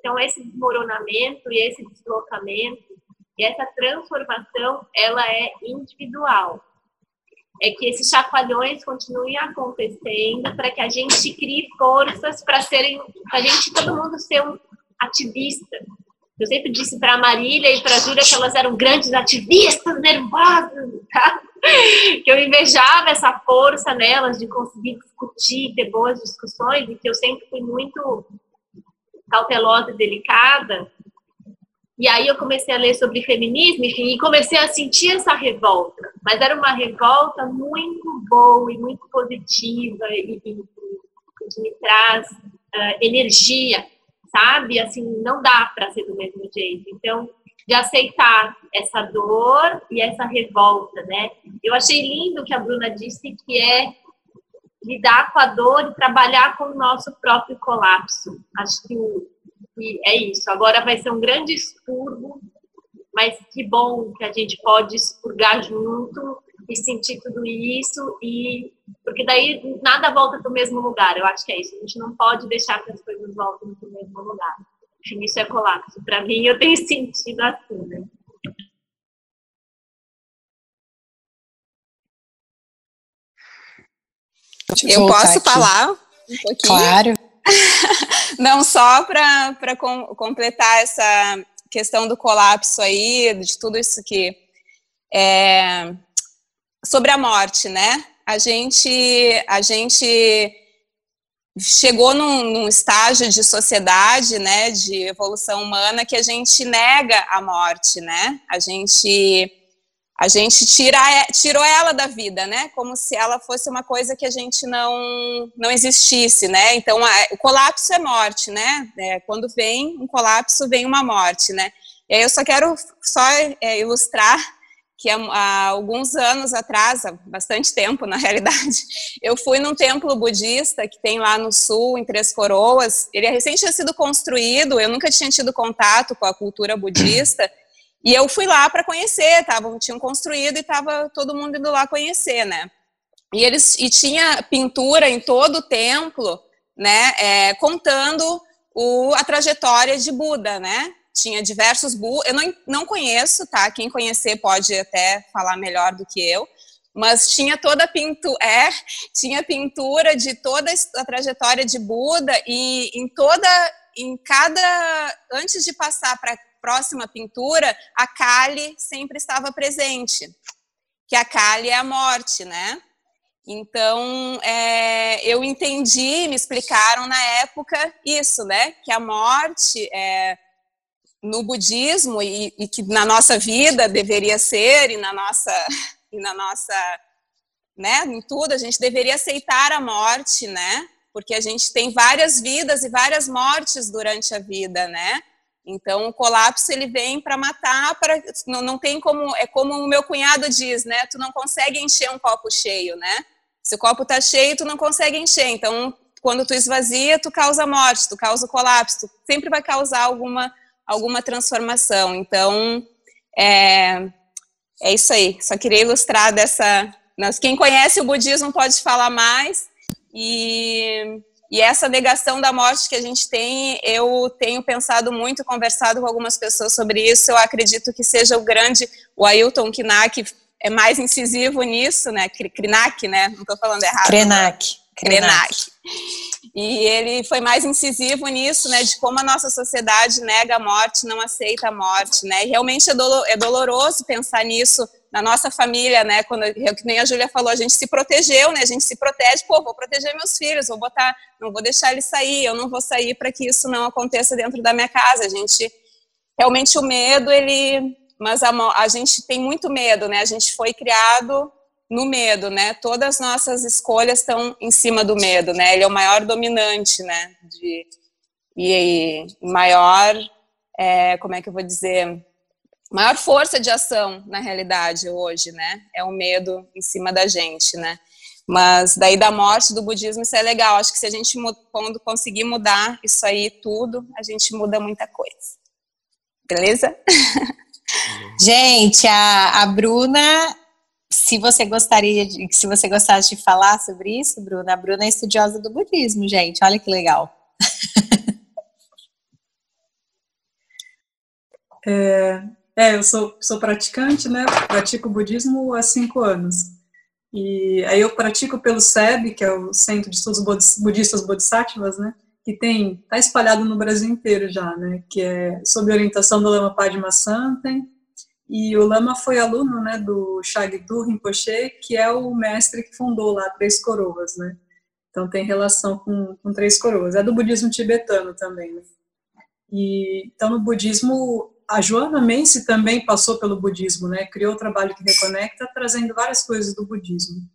Então, esse desmoronamento e esse deslocamento e essa transformação, ela é individual. É que esses chacoalhões continuem acontecendo para que a gente crie forças para serem, para a gente, todo mundo ser um ativista. Eu sempre disse para a Marília e para a Júlia que elas eram grandes ativistas nervosas, tá? que eu invejava essa força nelas de conseguir discutir, ter boas discussões, e que eu sempre fui muito cautelosa e delicada. E aí eu comecei a ler sobre feminismo, enfim, e comecei a sentir essa revolta. Mas era uma revolta muito boa e muito positiva e, e, que me traz uh, energia, sabe? Assim, não dá para ser do mesmo jeito. Então, de aceitar essa dor e essa revolta, né? Eu achei lindo que a Bruna disse que é lidar com a dor e trabalhar com o nosso próprio colapso. Acho que, que é isso. Agora vai ser um grande expurgo, mas que bom que a gente pode expurgar junto e sentir tudo isso e porque daí nada volta para o mesmo lugar. Eu acho que é isso. A gente não pode deixar que as coisas voltem para o mesmo lugar. Isso é colapso. Para mim, eu tenho sentido assim, né? Eu posso aqui. falar um pouquinho? Claro. Não só para com, completar essa questão do colapso aí, de tudo isso que é, sobre a morte, né? A gente, a gente chegou num, num, estágio de sociedade, né, de evolução humana que a gente nega a morte, né? A gente a gente tira, tirou ela da vida, né? Como se ela fosse uma coisa que a gente não, não existisse, né? Então, a, o colapso é morte, né? É, quando vem um colapso, vem uma morte, né? E aí eu só quero só é, ilustrar que há, há, alguns anos atrás, há bastante tempo na realidade, eu fui num templo budista que tem lá no sul, em Três Coroas. Ele é recente tinha sido construído, eu nunca tinha tido contato com a cultura budista, e eu fui lá para conhecer, tavam, tinham construído e estava todo mundo indo lá conhecer, né? E eles e tinha pintura em todo o templo, né? É, contando o, a trajetória de Buda, né? Tinha diversos Budas. Eu não, não conheço, tá? Quem conhecer pode até falar melhor do que eu. Mas tinha toda a pintura, é, tinha pintura de toda a trajetória de Buda e em toda, em cada, antes de passar para próxima pintura, a Kali sempre estava presente, que a Kali é a morte, né? Então, é, eu entendi, me explicaram na época isso, né? Que a morte é, no budismo e, e, que na nossa vida deveria ser e na nossa e na nossa, né? Em tudo a gente deveria aceitar a morte, né? Porque a gente tem várias vidas e várias mortes durante a vida, né? Então, o colapso ele vem para matar, para não, não tem como é como o meu cunhado diz, né? Tu não consegue encher um copo cheio, né? Se o copo está cheio, tu não consegue encher. Então, quando tu esvazia, tu causa morte, tu causa colapso, tu sempre vai causar alguma, alguma transformação. Então, é, é isso aí. Só queria ilustrar dessa. Quem conhece o budismo pode falar mais. E, e essa negação da morte que a gente tem, eu tenho pensado muito, conversado com algumas pessoas sobre isso. Eu acredito que seja o grande, o Ailton Kinak é mais incisivo nisso, né? Krenak, né? Não estou falando errado. Krenak. Krenak. E ele foi mais incisivo nisso, né, de como a nossa sociedade nega a morte, não aceita a morte, né, e realmente é, dolo é doloroso pensar nisso na nossa família, né, quando, que nem a Júlia falou, a gente se protegeu, né, a gente se protege, pô, vou proteger meus filhos, vou botar, não vou deixar eles sair, eu não vou sair para que isso não aconteça dentro da minha casa, a gente, realmente o medo, ele, mas a, a gente tem muito medo, né, a gente foi criado no medo, né? Todas as nossas escolhas estão em cima do medo, né? Ele é o maior dominante, né? De, e, e maior, é, como é que eu vou dizer? Maior força de ação, na realidade, hoje, né? É o medo em cima da gente, né? Mas daí da morte do budismo, isso é legal. Acho que se a gente quando conseguir mudar isso aí tudo, a gente muda muita coisa. Beleza? Gente, a, a Bruna se você gostaria de, se você gostasse de falar sobre isso, Bruna, a Bruna é estudiosa do budismo, gente. Olha que legal. É, é, eu sou, sou praticante, né? Pratico budismo há cinco anos. E aí eu pratico pelo SEB, que é o Centro de Estudos Budistas Bodhisattvas, né? Que tem, tá espalhado no Brasil inteiro já, né? Que é sob orientação do Lama Padma Santen, e o Lama foi aluno né, do Shagdu Rinpoche, que é o mestre que fundou lá Três Coroas, né? Então tem relação com, com Três Coroas. É do budismo tibetano também, né? E, então no budismo, a Joana Mense também passou pelo budismo, né? Criou o trabalho que reconecta, trazendo várias coisas do budismo.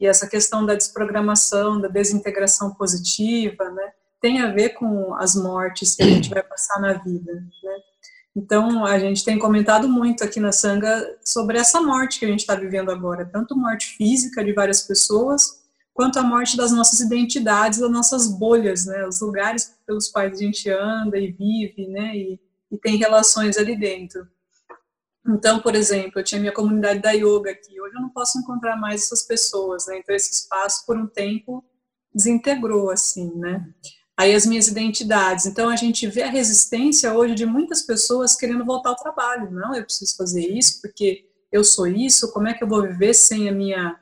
E essa questão da desprogramação, da desintegração positiva, né? Tem a ver com as mortes que a gente vai passar na vida, né? Então, a gente tem comentado muito aqui na Sanga sobre essa morte que a gente está vivendo agora, tanto morte física de várias pessoas, quanto a morte das nossas identidades, das nossas bolhas, né, os lugares pelos quais a gente anda e vive, né, e, e tem relações ali dentro. Então, por exemplo, eu tinha minha comunidade da yoga aqui, hoje eu não posso encontrar mais essas pessoas, né, então esse espaço, por um tempo, desintegrou, assim, né aí as minhas identidades. Então a gente vê a resistência hoje de muitas pessoas querendo voltar ao trabalho. Não, eu preciso fazer isso porque eu sou isso. Como é que eu vou viver sem a minha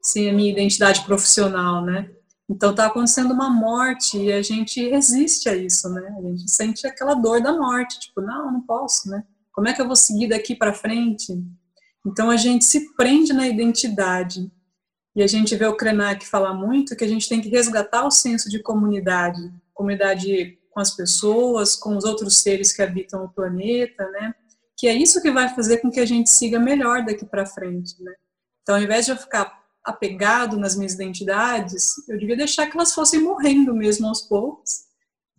sem a minha identidade profissional, né? Então está acontecendo uma morte e a gente resiste a isso, né? A gente sente aquela dor da morte, tipo, não, não posso, né? Como é que eu vou seguir daqui para frente? Então a gente se prende na identidade. E a gente vê o Krenak falar muito que a gente tem que resgatar o senso de comunidade, comunidade com as pessoas, com os outros seres que habitam o planeta, né? Que é isso que vai fazer com que a gente siga melhor daqui para frente, né? Então, ao invés de eu ficar apegado nas minhas identidades, eu devia deixar que elas fossem morrendo mesmo aos poucos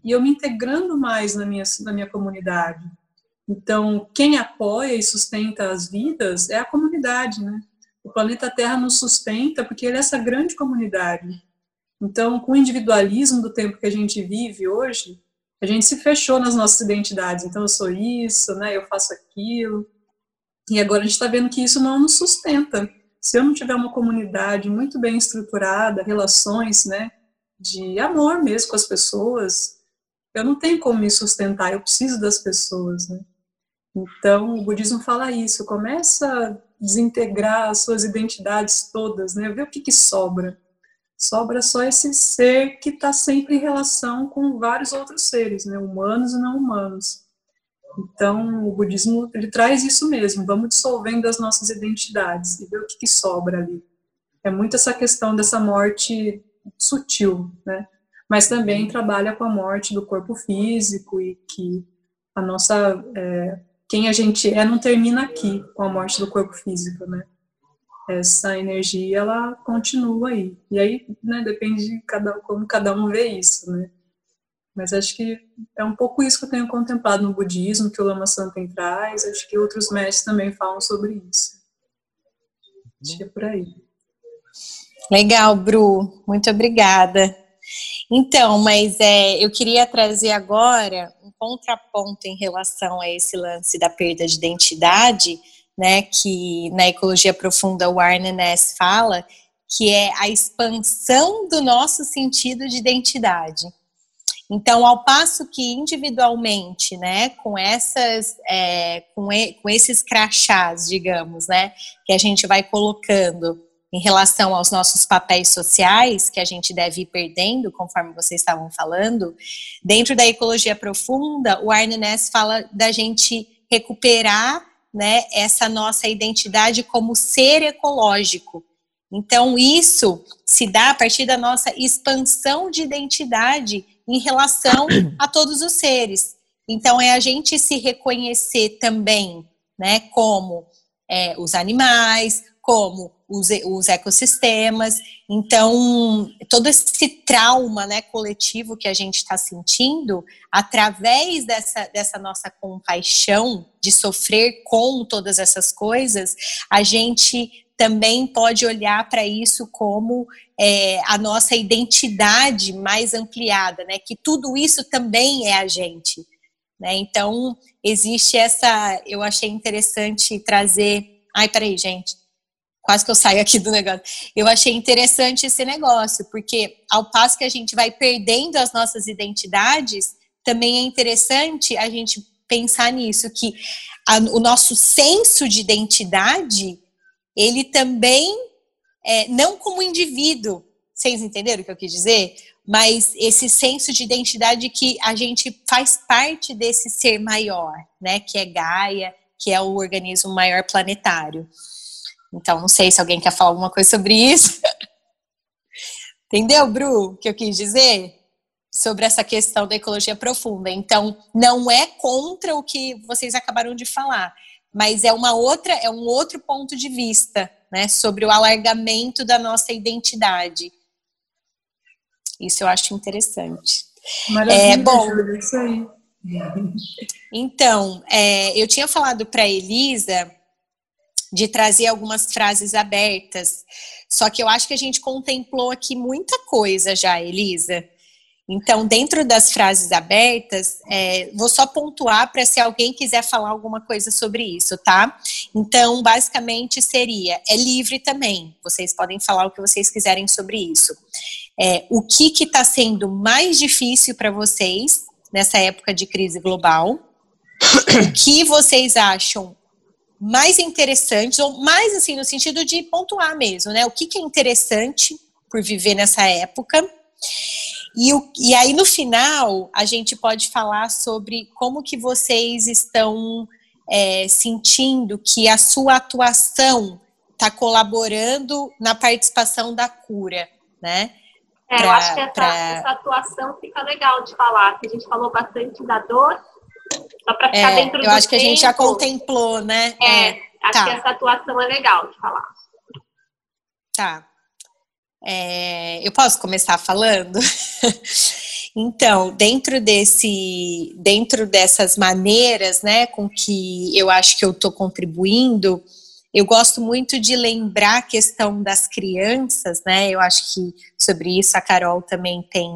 e eu me integrando mais na minha, na minha comunidade. Então, quem apoia e sustenta as vidas é a comunidade, né? O planeta Terra nos sustenta porque ele é essa grande comunidade. Então, com o individualismo do tempo que a gente vive hoje, a gente se fechou nas nossas identidades. Então, eu sou isso, né? Eu faço aquilo. E agora a gente está vendo que isso não nos sustenta. Se eu não tiver uma comunidade muito bem estruturada, relações, né, de amor mesmo com as pessoas, eu não tenho como me sustentar. Eu preciso das pessoas, né? Então, o budismo fala isso. Começa desintegrar as suas identidades todas, né? Ver o que, que sobra. Sobra só esse ser que está sempre em relação com vários outros seres, né? Humanos e não humanos. Então, o budismo ele traz isso mesmo. Vamos dissolvendo as nossas identidades e ver o que, que sobra ali. É muito essa questão dessa morte sutil, né? Mas também trabalha com a morte do corpo físico e que a nossa é, quem a gente é não termina aqui com a morte do corpo físico, né? Essa energia ela continua aí. E aí, né, depende de cada como cada um vê isso, né? Mas acho que é um pouco isso que eu tenho contemplado no budismo, que o Lama Santen traz, acho que outros mestres também falam sobre isso. Acho que é por aí. Legal, Bru, muito obrigada. Então, mas é, eu queria trazer agora um contraponto em relação a esse lance da perda de identidade, né, que na ecologia profunda o Arne fala, que é a expansão do nosso sentido de identidade. Então, ao passo que individualmente, né, com essas, é, com, e, com esses crachás, digamos, né, que a gente vai colocando em relação aos nossos papéis sociais, que a gente deve ir perdendo, conforme vocês estavam falando, dentro da ecologia profunda, o Arne Ness fala da gente recuperar, né, essa nossa identidade como ser ecológico. Então, isso se dá a partir da nossa expansão de identidade em relação a todos os seres. Então, é a gente se reconhecer também, né, como é, os animais, como os, os, ecossistemas. Então, todo esse trauma né, coletivo que a gente está sentindo, através dessa, dessa nossa compaixão de sofrer com todas essas coisas, a gente também pode olhar para isso como é, a nossa identidade mais ampliada, né? Que tudo isso também é a gente. Né? Então, existe essa. Eu achei interessante trazer. Ai, peraí, gente. Quase que eu saio aqui do negócio. Eu achei interessante esse negócio, porque ao passo que a gente vai perdendo as nossas identidades, também é interessante a gente pensar nisso, que a, o nosso senso de identidade ele também, é, não como indivíduo, vocês entenderam o que eu quis dizer? Mas esse senso de identidade que a gente faz parte desse ser maior, né? Que é Gaia, que é o organismo maior planetário. Então, não sei se alguém quer falar alguma coisa sobre isso. Entendeu, Bru, o que eu quis dizer? Sobre essa questão da ecologia profunda. Então, não é contra o que vocês acabaram de falar mas é uma outra, é um outro ponto de vista, né, sobre o alargamento da nossa identidade. Isso eu acho interessante. Maravilha, é, bom, é isso aí. Então, é, eu tinha falado para Elisa de trazer algumas frases abertas, só que eu acho que a gente contemplou aqui muita coisa já, Elisa. Então, dentro das frases abertas, é, vou só pontuar para se alguém quiser falar alguma coisa sobre isso, tá? Então, basicamente seria, é livre também, vocês podem falar o que vocês quiserem sobre isso. É, o que está sendo mais difícil para vocês nessa época de crise global? O que vocês acham mais interessante, ou mais assim, no sentido de pontuar mesmo, né? O que, que é interessante por viver nessa época? E, o, e aí, no final, a gente pode falar sobre como que vocês estão é, sentindo que a sua atuação está colaborando na participação da cura, né? É, pra, eu acho que essa, pra... essa, atuação fica legal de falar, que a gente falou bastante da dor, só para ficar é, dentro Eu acho que a gente já contemplou, né? É, é acho tá. que essa atuação é legal de falar. Tá. É, eu posso começar falando? então, dentro desse, dentro dessas maneiras, né, com que eu acho que eu estou contribuindo, eu gosto muito de lembrar a questão das crianças, né? Eu acho que sobre isso a Carol também tem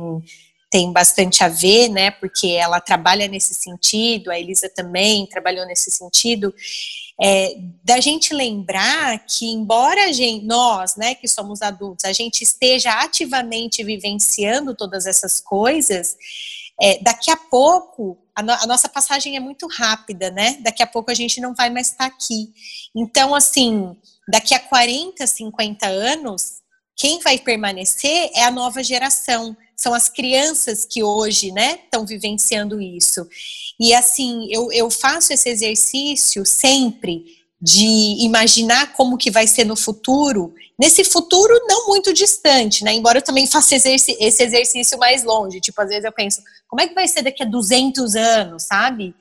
tem bastante a ver, né? Porque ela trabalha nesse sentido, a Elisa também trabalhou nesse sentido é, da gente lembrar que, embora gente, nós, né, que somos adultos, a gente esteja ativamente vivenciando todas essas coisas, é, daqui a pouco, a, no, a, nossa passagem é muito rápida, né? Daqui a pouco a gente não vai mais estar aqui. Então, assim, daqui a 40, 50 anos, quem vai permanecer é a nova geração são as crianças que hoje, né, estão vivenciando isso. E assim, eu, eu faço esse exercício sempre de imaginar como que vai ser no futuro, nesse futuro não muito distante, né? Embora eu também faça esse, esse exercício mais longe, tipo, às vezes eu penso, como é que vai ser daqui a 200 anos, sabe?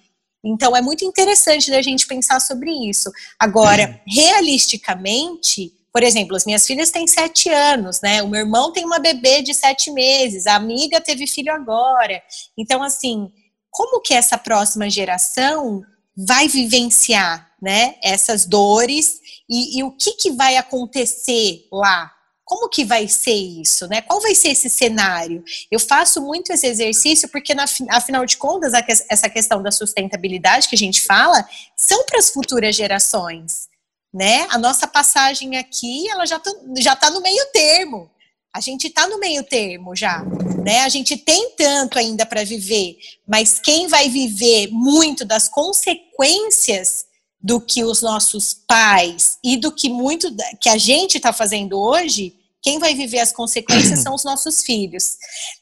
Então é muito interessante da gente pensar sobre isso. Agora, realisticamente, por exemplo, as minhas filhas têm sete anos, né? O meu irmão tem uma bebê de sete meses, a amiga teve filho agora. Então, assim, como que essa próxima geração vai vivenciar, né? Essas dores e, e o que, que vai acontecer lá? como que vai ser isso, né? Qual vai ser esse cenário? Eu faço muito esse exercício porque, na, afinal de contas, essa questão da sustentabilidade que a gente fala são para as futuras gerações, né? A nossa passagem aqui, ela já tá, já tá no meio termo. A gente está no meio termo já, né? A gente tem tanto ainda para viver, mas quem vai viver muito das consequências do que os nossos pais e do que muito que a gente está fazendo hoje, quem vai viver as consequências são os nossos filhos.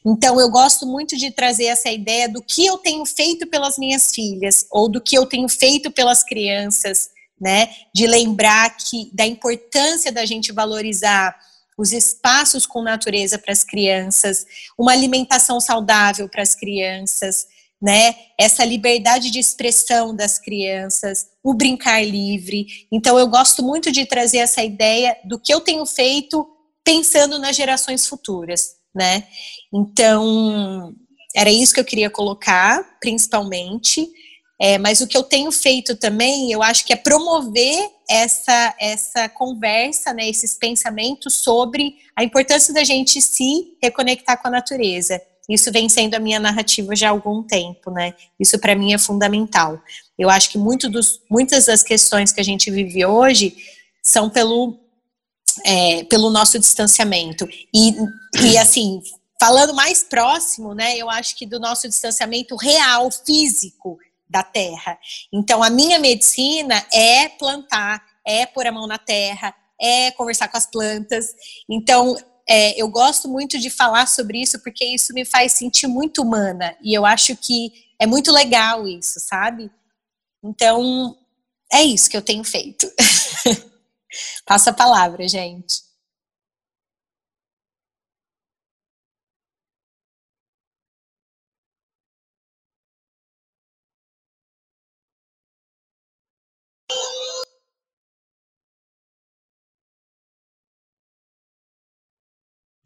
Então, eu gosto muito de trazer essa ideia do que eu tenho feito pelas minhas filhas, ou do que eu tenho feito pelas crianças, né? De lembrar que da importância da gente valorizar os espaços com natureza para as crianças, uma alimentação saudável para as crianças, né? Essa liberdade de expressão das crianças, o brincar livre. Então, eu gosto muito de trazer essa ideia do que eu tenho feito pensando nas gerações futuras, né? Então, era isso que eu queria colocar, principalmente. É, mas o que eu tenho feito também, eu acho que é promover essa, essa conversa, né, esses pensamentos sobre a importância da gente se reconectar com a natureza. Isso vem sendo a minha narrativa já há algum tempo, né? Isso para mim é fundamental. Eu acho que muito dos, muitas das questões que a gente vive hoje são pelo, é, pelo nosso distanciamento. E, e assim, falando mais próximo, né? Eu acho que do nosso distanciamento real, físico, da terra. Então, a minha medicina é plantar, é pôr a mão na terra, é conversar com as plantas. Então, é, eu gosto muito de falar sobre isso porque isso me faz sentir muito humana e eu acho que é muito legal isso, sabe? Então, é isso que eu tenho feito. Passa a palavra, gente.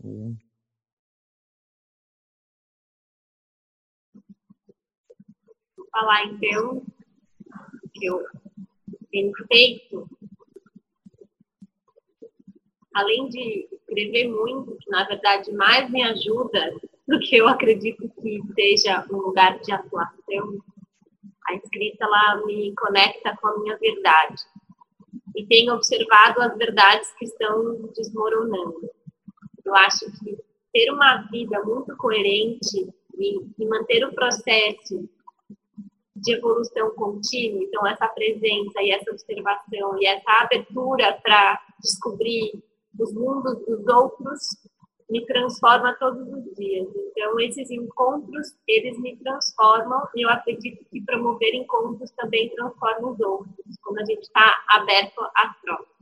Vou falar então que eu tenho feito, além de escrever muito, que na verdade mais me ajuda do que eu acredito que seja um lugar de atuação, a escrita ela me conecta com a minha verdade e tenho observado as verdades que estão desmoronando. Eu acho que ter uma vida muito coerente e, e manter o processo de evolução contínua, então essa presença e essa observação e essa abertura para descobrir os mundos dos outros me transforma todos os dias. Então esses encontros eles me transformam e eu acredito que promover encontros também transforma os outros quando a gente está aberto à troca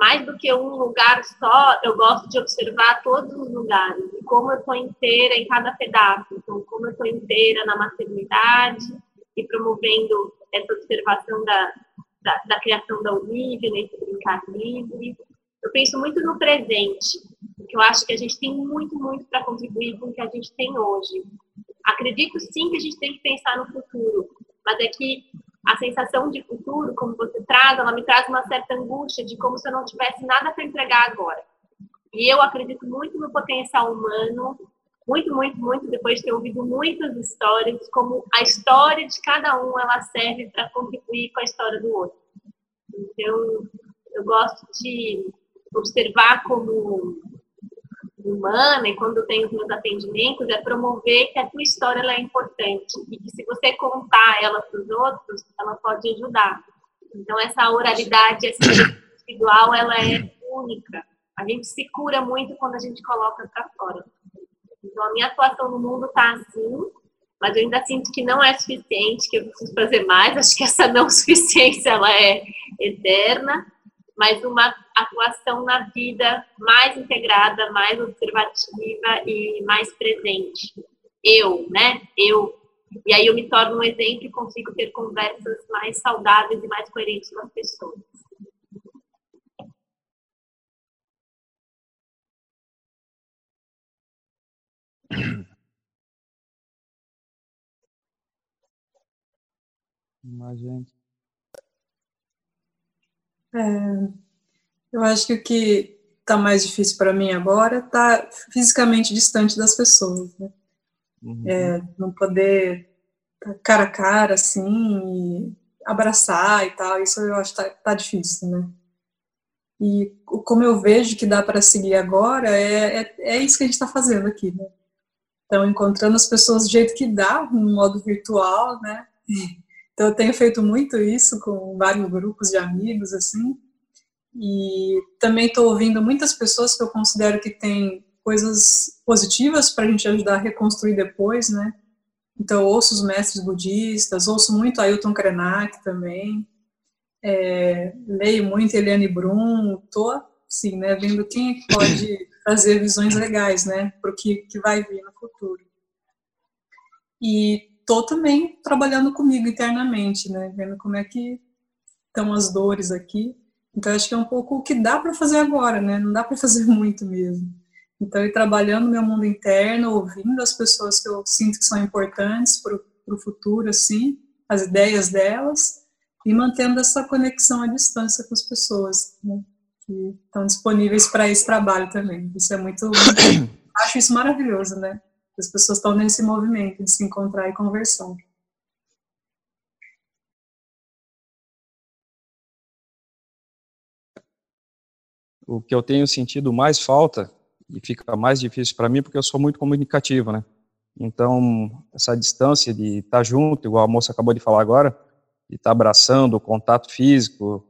mais do que um lugar só, eu gosto de observar todos os lugares e como eu estou inteira em cada pedaço. Então, como eu estou inteira na maternidade e promovendo essa observação da, da, da criação da Olivia, nesse brincar livre. Eu penso muito no presente, porque eu acho que a gente tem muito, muito para contribuir com o que a gente tem hoje. Acredito sim que a gente tem que pensar no futuro, mas é que a sensação de futuro, como você traz, ela me traz uma certa angústia de como se eu não tivesse nada para entregar agora. E eu acredito muito no potencial humano, muito, muito, muito, depois de ter ouvido muitas histórias, como a história de cada um ela serve para contribuir com a história do outro. Então, eu gosto de observar como humana e quando tenho os meus atendimentos é promover que a tua história ela é importante e que se você contar ela para os outros, ela pode ajudar. Então essa oralidade, essa individual, ela é única. A gente se cura muito quando a gente coloca para fora. Então a minha atuação no mundo está assim, mas eu ainda sinto que não é suficiente, que eu preciso fazer mais. Acho que essa não suficiência ela é eterna mas uma atuação na vida mais integrada, mais observativa e mais presente. Eu, né? Eu. E aí eu me torno um exemplo e consigo ter conversas mais saudáveis e mais coerentes com as pessoas. Mais gente. É, eu acho que o que está mais difícil para mim agora está fisicamente distante das pessoas, né? Uhum. É, não poder tá cara a cara, assim, abraçar e tal, isso eu acho que tá, tá difícil, né? E como eu vejo que dá para seguir agora, é, é, é, isso que a gente está fazendo aqui, né? Então, encontrando as pessoas do jeito que dá, no modo virtual, né? Então, eu tenho feito muito isso com vários grupos de amigos, assim. E também estou ouvindo muitas pessoas que eu considero que têm coisas positivas para a gente ajudar a reconstruir depois, né? Então, ouço os mestres budistas, ouço muito Ailton Krenak também, é, leio muito Eliane Brum, tô, sim, né, vendo quem é pode trazer visões legais, né, para o que, que vai vir no futuro. E tô também trabalhando comigo internamente, né, vendo como é que estão as dores aqui. Então, acho que é um pouco o que dá para fazer agora, né, não dá para fazer muito mesmo. Então, ir trabalhando meu mundo interno, ouvindo as pessoas que eu sinto que são importantes para o futuro, assim, as ideias delas, e mantendo essa conexão à distância com as pessoas, né, que estão disponíveis para esse trabalho também. Isso é muito, acho isso maravilhoso, né? As pessoas estão nesse movimento de se encontrar e conversar. O que eu tenho sentido mais falta e fica mais difícil para mim porque eu sou muito comunicativo, né? Então, essa distância de estar tá junto, igual a moça acabou de falar agora, de estar tá abraçando, o contato físico,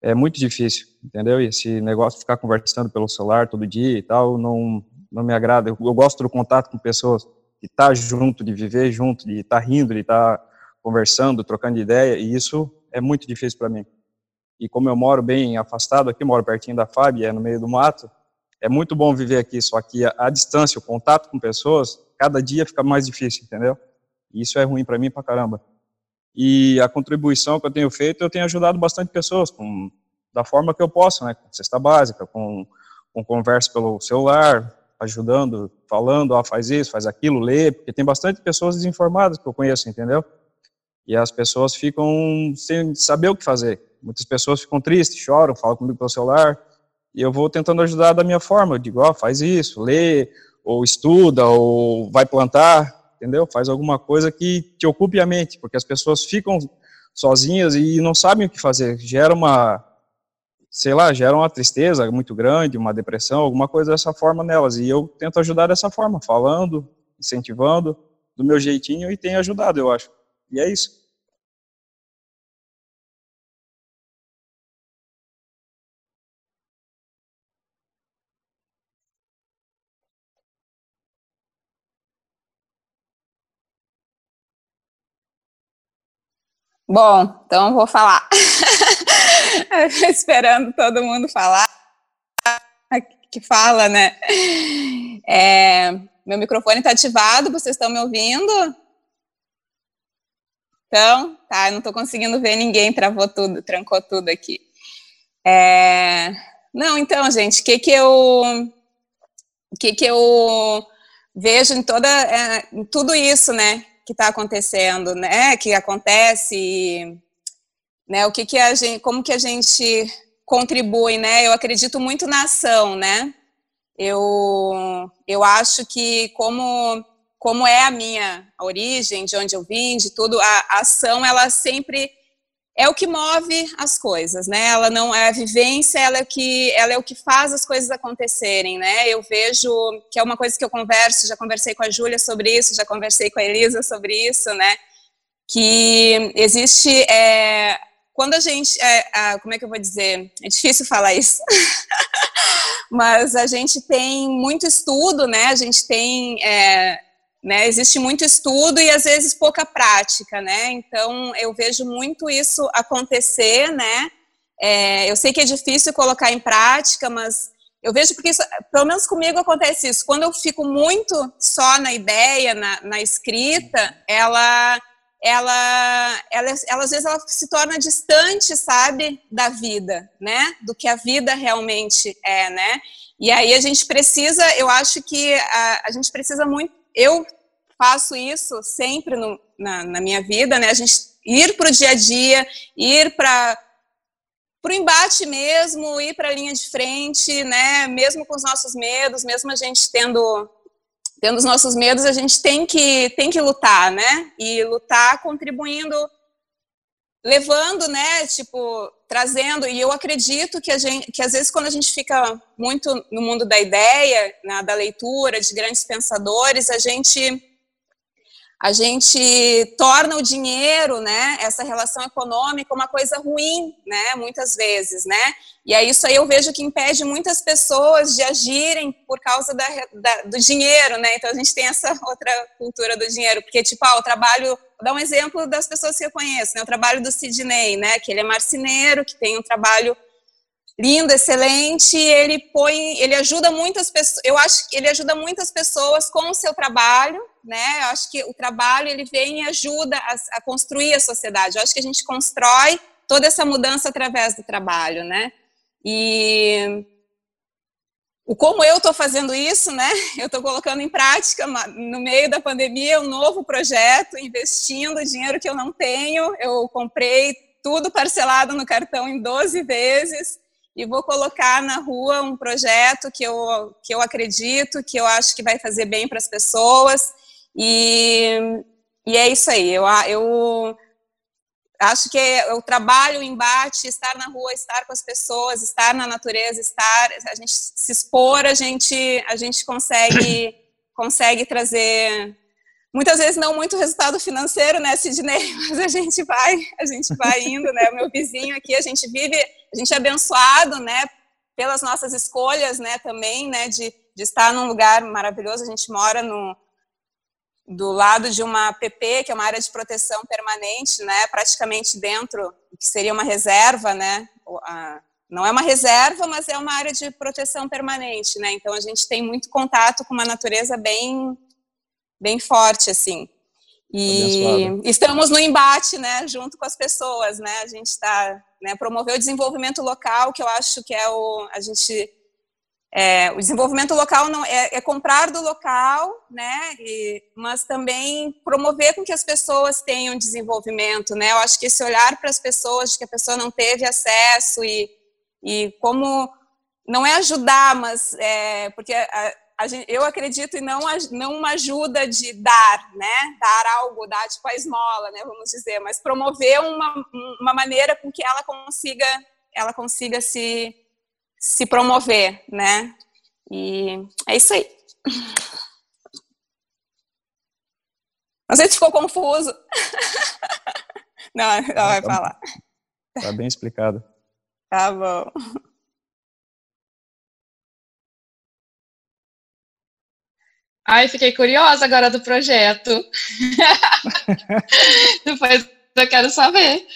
é muito difícil, entendeu? E esse negócio de ficar conversando pelo celular todo dia e tal, não, não me agrada. Eu, eu gosto do contato com pessoas, de estar tá junto, de viver junto, de estar rindo, de estar conversando, trocando ideia, e isso é muito difícil para mim. E como eu moro bem afastado aqui, moro pertinho da Fábio, é no meio do mato, é muito bom viver aqui, só que a, a distância, o contato com pessoas, cada dia fica mais difícil, entendeu? E isso é ruim para mim pra caramba. E a contribuição que eu tenho feito, eu tenho ajudado bastante pessoas, com, da forma que eu posso, né? Com cesta básica, com, com conversa pelo celular, ajudando, falando, ó, faz isso, faz aquilo, lê, porque tem bastante pessoas desinformadas que eu conheço, entendeu? E as pessoas ficam sem saber o que fazer. Muitas pessoas ficam tristes, choram, falam comigo pelo celular, e eu vou tentando ajudar da minha forma. Eu digo, ó, oh, faz isso, lê, ou estuda, ou vai plantar, entendeu? Faz alguma coisa que te ocupe a mente, porque as pessoas ficam sozinhas e não sabem o que fazer. Gera uma, sei lá, gera uma tristeza muito grande, uma depressão, alguma coisa dessa forma nelas. E eu tento ajudar dessa forma, falando, incentivando, do meu jeitinho, e tenho ajudado, eu acho. E é isso. Bom, então vou falar. Esperando todo mundo falar. Que fala, né? É, meu microfone está ativado, vocês estão me ouvindo? Então, tá, eu não estou conseguindo ver ninguém, travou tudo, trancou tudo aqui. É, não, então, gente, o que que eu, o que que eu vejo em toda, é, em tudo isso, né, que está acontecendo, né? Que acontece, né? O que que a gente, como que a gente contribui, né? Eu acredito muito na ação, né? Eu, eu acho que como como é a minha origem, de onde eu vim, de tudo, a, a ação ela sempre é o que move as coisas, né? Ela não é a vivência, ela é o que ela é o que faz as coisas acontecerem, né? Eu vejo que é uma coisa que eu converso, já conversei com a Júlia sobre isso, já conversei com a Elisa sobre isso, né? Que existe é, quando a gente, é, como é que eu vou dizer? É difícil falar isso, mas a gente tem muito estudo, né? A gente tem é, né? Existe muito estudo e às vezes pouca prática, né? Então eu vejo muito isso acontecer, né? É, eu sei que é difícil colocar em prática, mas eu vejo porque isso, pelo menos comigo acontece isso. Quando eu fico muito só na ideia, na, na escrita, ela, ela, ela, ela, às vezes ela se torna distante, sabe, da vida, né? Do que a vida realmente é, né? E aí a gente precisa, eu acho que a, a gente precisa muito eu faço isso sempre no, na, na, minha vida, né? A gente ir para o dia a dia, ir para o embate mesmo, ir para a linha de frente, né? Mesmo com os nossos medos, mesmo a gente tendo tendo os nossos medos, a gente tem que tem que lutar, né? E lutar contribuindo, levando, né? Tipo trazendo. E eu acredito que a gente, que às vezes quando a gente fica muito no mundo da ideia, né, da leitura, de grandes pensadores, a gente a gente torna o dinheiro, né, essa relação econômica uma coisa ruim, né, muitas vezes, né, e aí isso aí eu vejo que impede muitas pessoas de agirem por causa da, da, do dinheiro, né, então a gente tem essa outra cultura do dinheiro, porque tipo, ah, o trabalho, dar um exemplo das pessoas que eu conheço, né, o trabalho do Sidney, né, que ele é marceneiro, que tem um trabalho lindo, excelente, ele põe, ele ajuda muitas pessoas, eu acho que ele ajuda muitas pessoas com o seu trabalho, né? Eu acho que o trabalho ele vem e ajuda a, a construir a sociedade. Eu acho que a gente constrói toda essa mudança através do trabalho, né? E o como eu estou fazendo isso, né? Eu estou colocando em prática no meio da pandemia um novo projeto, investindo dinheiro que eu não tenho. Eu comprei tudo parcelado no cartão em 12 vezes e vou colocar na rua um projeto que eu, que eu acredito, que eu acho que vai fazer bem para as pessoas. E, e é isso aí. Eu, eu acho que é o trabalho, o embate, estar na rua, estar com as pessoas, estar na natureza, estar, a gente se expor, a gente, a gente consegue, consegue trazer muitas vezes não muito resultado financeiro, né, Sidney? Mas a gente vai, a gente vai indo, né? O meu vizinho aqui, a gente vive a gente é abençoado, né, pelas nossas escolhas, né, também, né, de, de estar num lugar maravilhoso. A gente mora no, do lado de uma PP, que é uma área de proteção permanente, né, praticamente dentro, que seria uma reserva, né, não é uma reserva, mas é uma área de proteção permanente, né, então a gente tem muito contato com uma natureza bem, bem forte, assim. E Abençoado. estamos no embate, né, junto com as pessoas, né, a gente está né, promover o desenvolvimento local, que eu acho que é o a gente é, o desenvolvimento local não é, é, comprar do local, né, e, mas também promover com que as pessoas tenham desenvolvimento, né. Eu acho que esse olhar para as pessoas de que a pessoa não teve acesso e, e como não é ajudar, mas é, porque a, Gente, eu acredito em não, não uma ajuda de dar, né? Dar algo, dar tipo a esmola, né? Vamos dizer, mas promover uma, uma maneira com que ela consiga, ela consiga se, se promover, né? E é isso aí. Não sei se ficou confuso. Não, ela vai tá falar. Tá bem explicado. Tá bom. Ai, fiquei curiosa agora do projeto. Depois eu quero saber.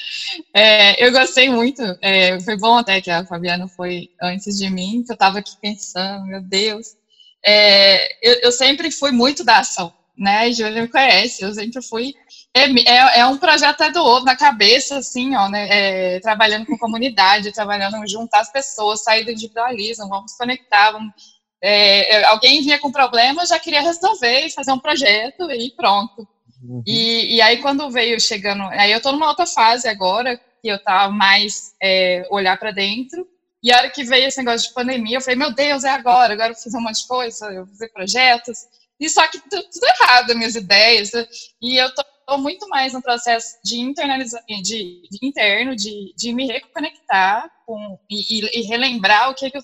É, eu gostei muito. É, foi bom até que a Fabiana foi antes de mim, que eu estava aqui pensando, meu Deus. É, eu, eu, sempre fui muito da ação, né? A Júlia me conhece, eu sempre fui. É, é, é um projeto é do outro, na cabeça, assim, ó, né? É, trabalhando com comunidade, trabalhando juntar as pessoas, sair do individualismo, vamos conectar, vamos alguém vinha com problema, já queria resolver fazer um projeto e pronto. Uhum. E, e, aí quando veio chegando, aí eu tô numa outra fase agora, que eu tava mais é, olhar para dentro, e a hora que veio esse negócio de pandemia, eu falei, meu Deus, é agora, agora eu vou fazer um monte de coisa, eu vou fazer projetos, e só que tudo, tudo errado, minhas ideias, e eu tô, muito mais no processo de internalização, de, de, interno, de, de me reconectar com, e, e, relembrar o que, que eu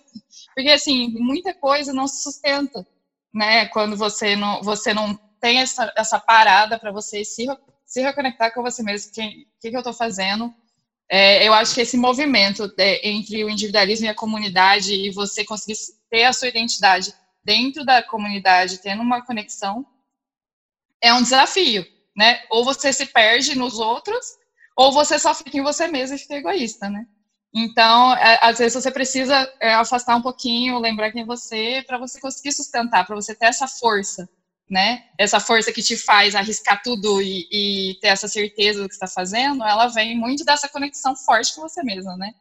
porque, assim, muita coisa não se sustenta, né? Quando você não, você não tem essa, essa parada para você se, se reconectar com você mesmo. O que, que, que, eu estou fazendo? É, eu acho que esse movimento é, entre o individualismo e a comunidade e você conseguir ter a sua identidade dentro da comunidade, tendo uma conexão, é um desafio, né? Ou você se perde nos outros, ou você só fica em você mesmo e fica egoísta, né? Então, é, às vezes você precisa é, afastar um pouquinho, lembrar quem você, é, para você conseguir sustentar, para você ter essa força, né? Essa força que te faz arriscar tudo e, e ter essa certeza do que está fazendo, ela vem muito dessa conexão forte com você mesma, né?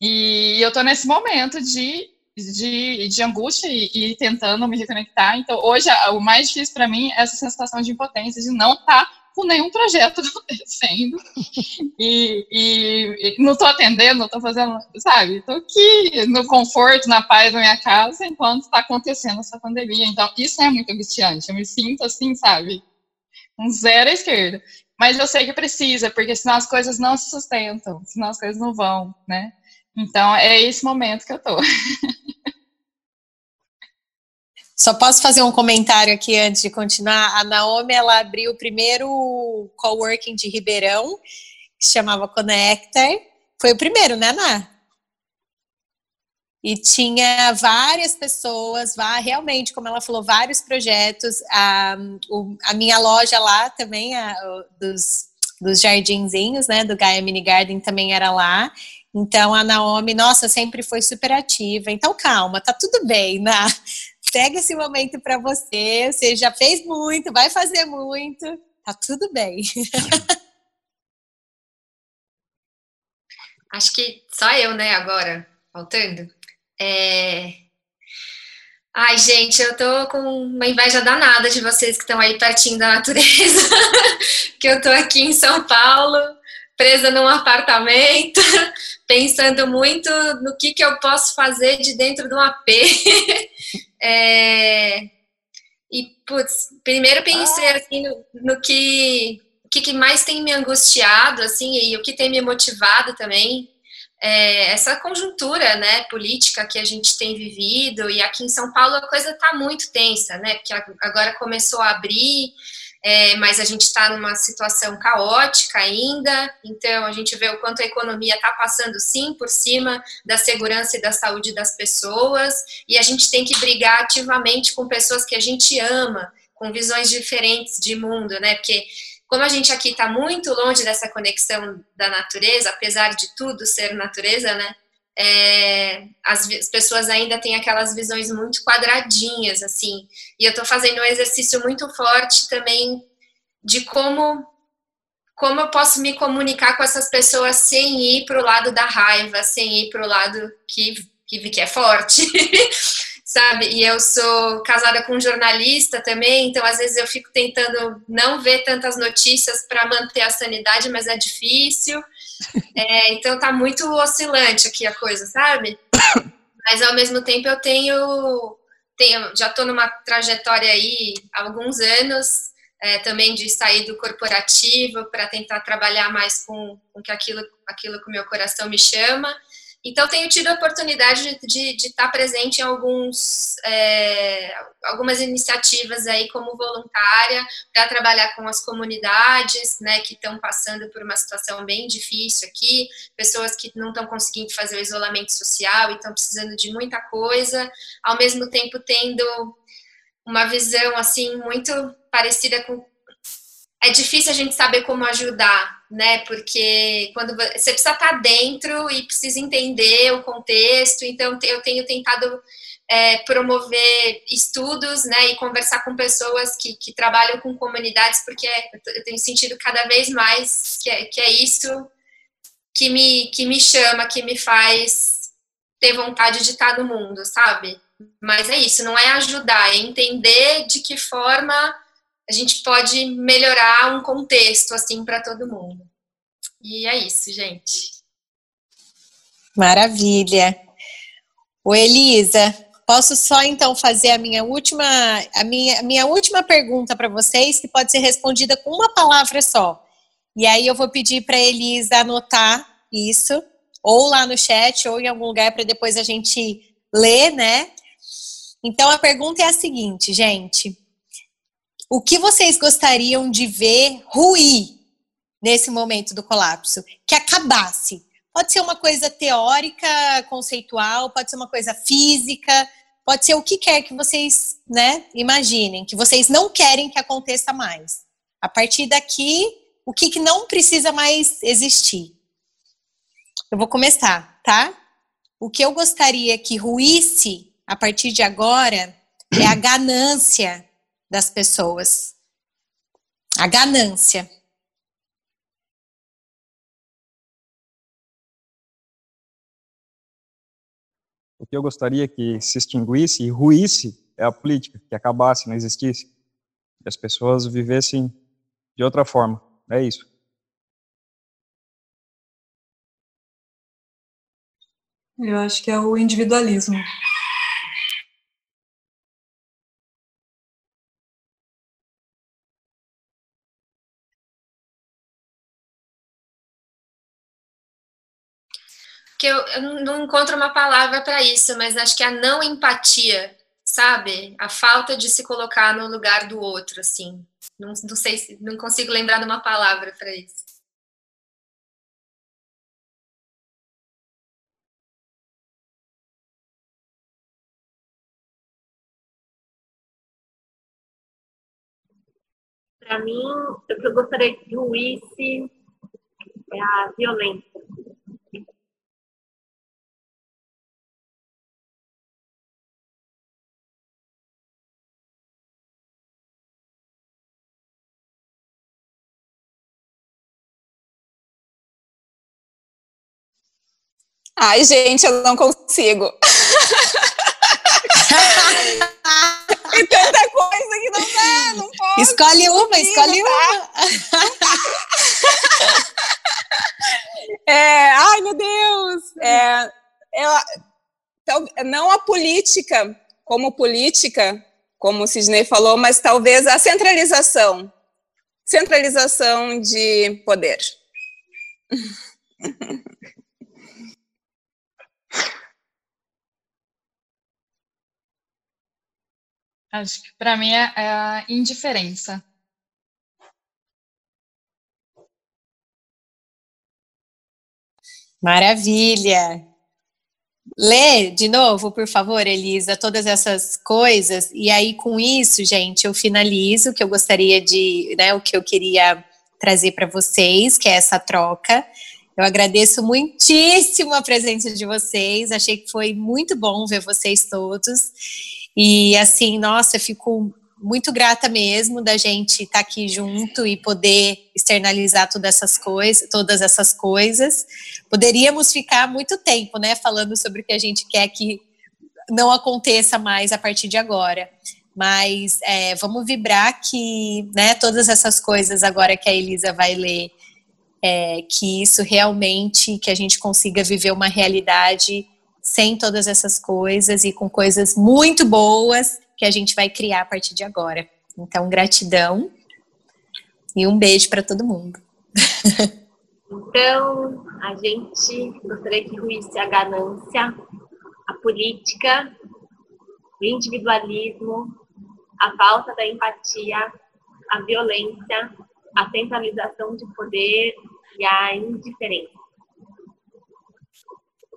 E eu estou nesse momento de, de, de angústia e, e, tentando me reconectar. Então, hoje, o mais difícil para mim é essa sensação de impotência, de não estar tá com nenhum projeto acontecendo. E, e, e não estou atendendo, não estou fazendo, sabe? Estou aqui no conforto, na paz da minha casa, enquanto está acontecendo essa pandemia. Então, isso é muito angustiante. Eu me sinto assim, sabe? Um zero à esquerda. Mas eu sei que precisa, porque senão as coisas não se sustentam, senão as coisas não vão, né? Então, é esse momento que eu estou. Só posso fazer um comentário aqui antes de continuar. A Naomi ela abriu o primeiro coworking de Ribeirão, que se chamava Connector. Foi o primeiro, né, Ná? E tinha várias pessoas, realmente, como ela falou, vários projetos. A, a minha loja lá também, a, dos, dos jardinzinhos, né, do Gaia Mini Garden também era lá. Então a Naomi, nossa, sempre foi super ativa. Então calma, tá tudo bem, né? Pega esse momento para você. Você já fez muito, vai fazer muito. Tá tudo bem. Acho que só eu, né, agora, faltando. É... Ai, gente, eu tô com uma inveja danada de vocês que estão aí pertinho da natureza, que eu tô aqui em São Paulo, presa num apartamento, pensando muito no que, que eu posso fazer de dentro de um AP. É... E, putz, primeiro pensei ah. assim, no, no que, que, que mais tem me angustiado, assim, e o que tem me motivado também, é essa conjuntura, né, política que a gente tem vivido, e aqui em São Paulo a coisa está muito tensa, né, porque agora começou a abrir, é, mas a gente está numa situação caótica ainda, então a gente vê o quanto a economia está passando sim por cima da segurança e da saúde das pessoas, e a gente tem que brigar ativamente com pessoas que a gente ama, com visões diferentes de mundo, né? Porque como a gente aqui está muito longe dessa conexão da natureza, apesar de tudo ser natureza, né? É, as, as, pessoas ainda têm aquelas visões muito quadradinhas, assim. E eu estou fazendo um exercício muito forte também de como como eu posso me comunicar com essas pessoas sem ir para o lado da raiva, sem ir para o lado que, que, que é forte, sabe? E eu sou casada com um jornalista também, então às vezes eu fico tentando não ver tantas notícias para manter a sanidade, mas é difícil. É, então tá muito oscilante aqui a coisa, sabe? Mas ao mesmo tempo eu tenho, tenho já estou numa trajetória aí há alguns anos é, também de sair do corporativo para tentar trabalhar mais com, com que aquilo, aquilo que o meu coração me chama. Então, tenho tido a oportunidade de, de, estar presente em alguns, é, algumas iniciativas aí como voluntária para trabalhar com as comunidades, né, que estão passando por uma situação bem difícil aqui, pessoas que não estão conseguindo fazer o isolamento social e estão precisando de muita coisa, ao mesmo tempo tendo uma visão assim muito parecida com é difícil a gente saber como ajudar, né? Porque quando você precisa estar dentro e precisa entender o contexto, então eu tenho tentado é, promover estudos, né, e conversar com pessoas que, que trabalham com comunidades, porque eu tenho sentido cada vez mais que é, que é isso que me, que me chama, que me faz ter vontade de estar no mundo, sabe? Mas é isso, não é ajudar, é entender de que forma a gente pode melhorar um contexto assim para todo mundo. E é isso, gente. Maravilha. O Elisa, posso só então fazer a minha última a minha, a minha última pergunta para vocês, que pode ser respondida com uma palavra só. E aí eu vou pedir para Elisa anotar isso, ou lá no chat, ou em algum lugar para depois a gente ler, né? Então a pergunta é a seguinte, gente: o que vocês gostariam de ver ruir nesse momento do colapso? Que acabasse. Pode ser uma coisa teórica, conceitual, pode ser uma coisa física, pode ser o que quer que vocês, né, imaginem, que vocês não querem que aconteça mais. A partir daqui, o que, que não precisa mais existir? Eu vou começar, tá? O que eu gostaria que ruísse a partir de agora é a ganância das pessoas. A ganância. O que eu gostaria que se extinguisse e ruísse é a política, que acabasse, não existisse. Que as pessoas vivessem de outra forma. É isso. Eu acho que é o individualismo. Que eu, eu não encontro uma palavra para isso, mas acho que a não empatia, sabe? A falta de se colocar no lugar do outro, assim. Não, não sei, não consigo lembrar de uma palavra para isso. Para mim, o que eu gostaria que ruísse é a violência. Ai, gente, eu não consigo. Tem tanta coisa que não dá, não posso. Escolhe uma, consigo, escolhe tá? uma. é, ai, meu Deus. É, ela, não a política como política, como o Sidney falou, mas talvez a centralização. Centralização de poder. Acho que para mim é, é a indiferença. Maravilha! Lê de novo, por favor, Elisa, todas essas coisas. E aí, com isso, gente, eu finalizo o que eu gostaria de, né, o que eu queria trazer para vocês, que é essa troca. Eu agradeço muitíssimo a presença de vocês. Achei que foi muito bom ver vocês todos. E assim, nossa, eu fico muito grata mesmo da gente estar tá aqui junto e poder externalizar todas essas coisas, todas essas coisas. Poderíamos ficar muito tempo, né, falando sobre o que a gente quer que não aconteça mais a partir de agora. Mas é, vamos vibrar que, né, todas essas coisas agora que a Elisa vai ler, é, que isso realmente, que a gente consiga viver uma realidade sem todas essas coisas e com coisas muito boas que a gente vai criar a partir de agora. Então, gratidão e um beijo para todo mundo. Então, a gente gostaria que ruísse a ganância, a política, o individualismo, a falta da empatia, a violência, a centralização de poder e a indiferença.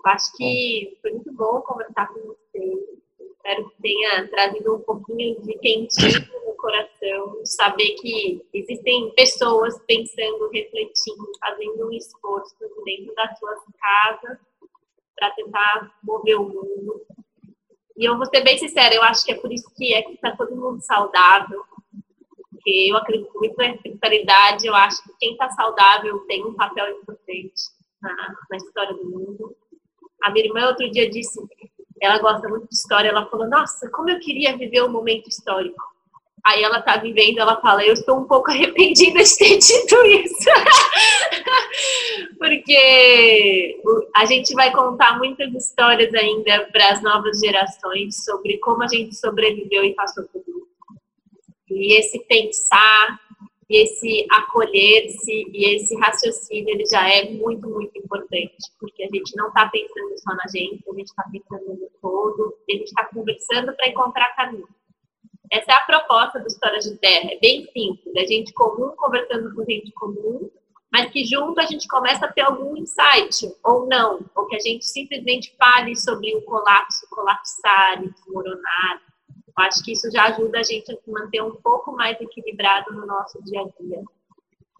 Acho que foi muito bom conversar com vocês. Espero que tenha trazido um pouquinho de quentinho no coração, saber que existem pessoas pensando, refletindo, fazendo um esforço dentro das suas casas para tentar mover o mundo. E eu vou ser bem sincera, eu acho que é por isso que é que está todo mundo saudável, porque eu acredito muito na espiritualidade, eu acho que quem está saudável tem um papel importante na, na história do mundo. A minha irmã outro dia disse, ela gosta muito de história, ela falou, nossa, como eu queria viver um momento histórico. Aí ela tá vivendo, ela fala, eu estou um pouco arrependida de ter dito isso. Porque a gente vai contar muitas histórias ainda para as novas gerações sobre como a gente sobreviveu e passou por isso. E esse pensar, e esse acolher-se e esse raciocínio ele já é muito, muito importante, porque a gente não está pensando só na gente, a gente está pensando no todo, a gente está conversando para encontrar caminho. Essa é a proposta do Histórias de Terra, é bem simples, é gente comum conversando com gente comum, mas que junto a gente começa a ter algum insight, ou não, ou que a gente simplesmente fale sobre o colapso, colapsar, desmoronar, eu acho que isso já ajuda a gente a se manter um pouco mais equilibrado no nosso dia a dia.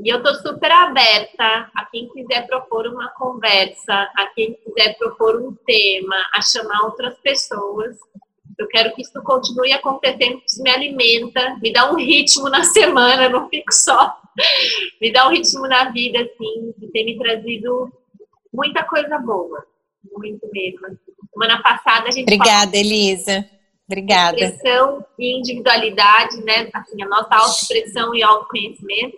E eu estou super aberta a quem quiser propor uma conversa, a quem quiser propor um tema, a chamar outras pessoas. Eu quero que isso continue acontecendo, isso me alimenta, me dá um ritmo na semana, não fico só. Me dá um ritmo na vida, assim, que tem me trazido muita coisa boa. Muito mesmo. Semana passada a gente. Obrigada, falou... Elisa. Obrigada. Expressão e individualidade, né? Assim, a nossa autoexpressão e autoconhecimento.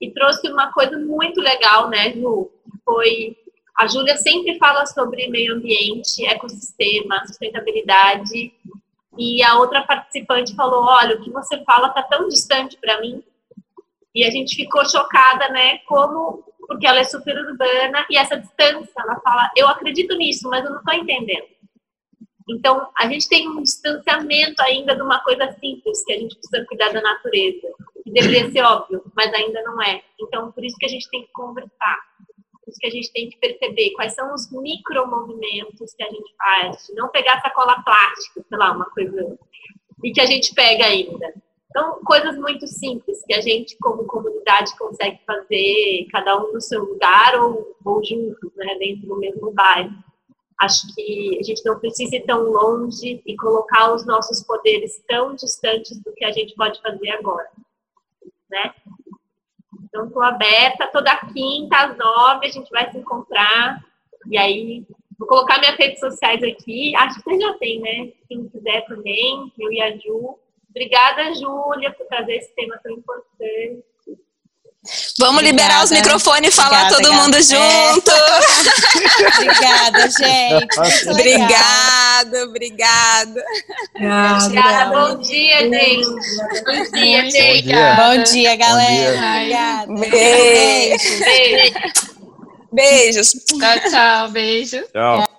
e trouxe uma coisa muito legal, né, Ju? Foi a Júlia sempre fala sobre meio ambiente, ecossistema, sustentabilidade. E a outra participante falou: Olha, o que você fala está tão distante para mim. E a gente ficou chocada, né? Como, porque ela é super urbana e essa distância, ela fala: Eu acredito nisso, mas eu não estou entendendo. Então, a gente tem um distanciamento ainda de uma coisa simples, que a gente precisa cuidar da natureza. Que deveria ser óbvio, mas ainda não é. Então, por isso que a gente tem que conversar que a gente tem que perceber, quais são os micromovimentos que a gente faz, não pegar sacola plástica, sei lá, uma coisa, e que a gente pega ainda. Então, coisas muito simples que a gente, como comunidade, consegue fazer, cada um no seu lugar ou, ou juntos, né, dentro do mesmo bairro. Acho que a gente não precisa ir tão longe e colocar os nossos poderes tão distantes do que a gente pode fazer agora, né? Então, estou aberta toda quinta às nove, a gente vai se encontrar. E aí, vou colocar minhas redes sociais aqui. Acho que você já tem, né? Quem quiser também, eu e a Ju. Obrigada, Júlia, por trazer esse tema tão importante. Vamos Obrigada. liberar os microfones e falar Obrigada, todo mundo junto. É. obrigada, gente. Obrigado, obrigado. Obrigada, bom dia, gente. Bom dia, gente. Bom dia, galera. Bom dia. Obrigada. Beijo. Beijos. Tchau, tchau. Beijo. Tchau.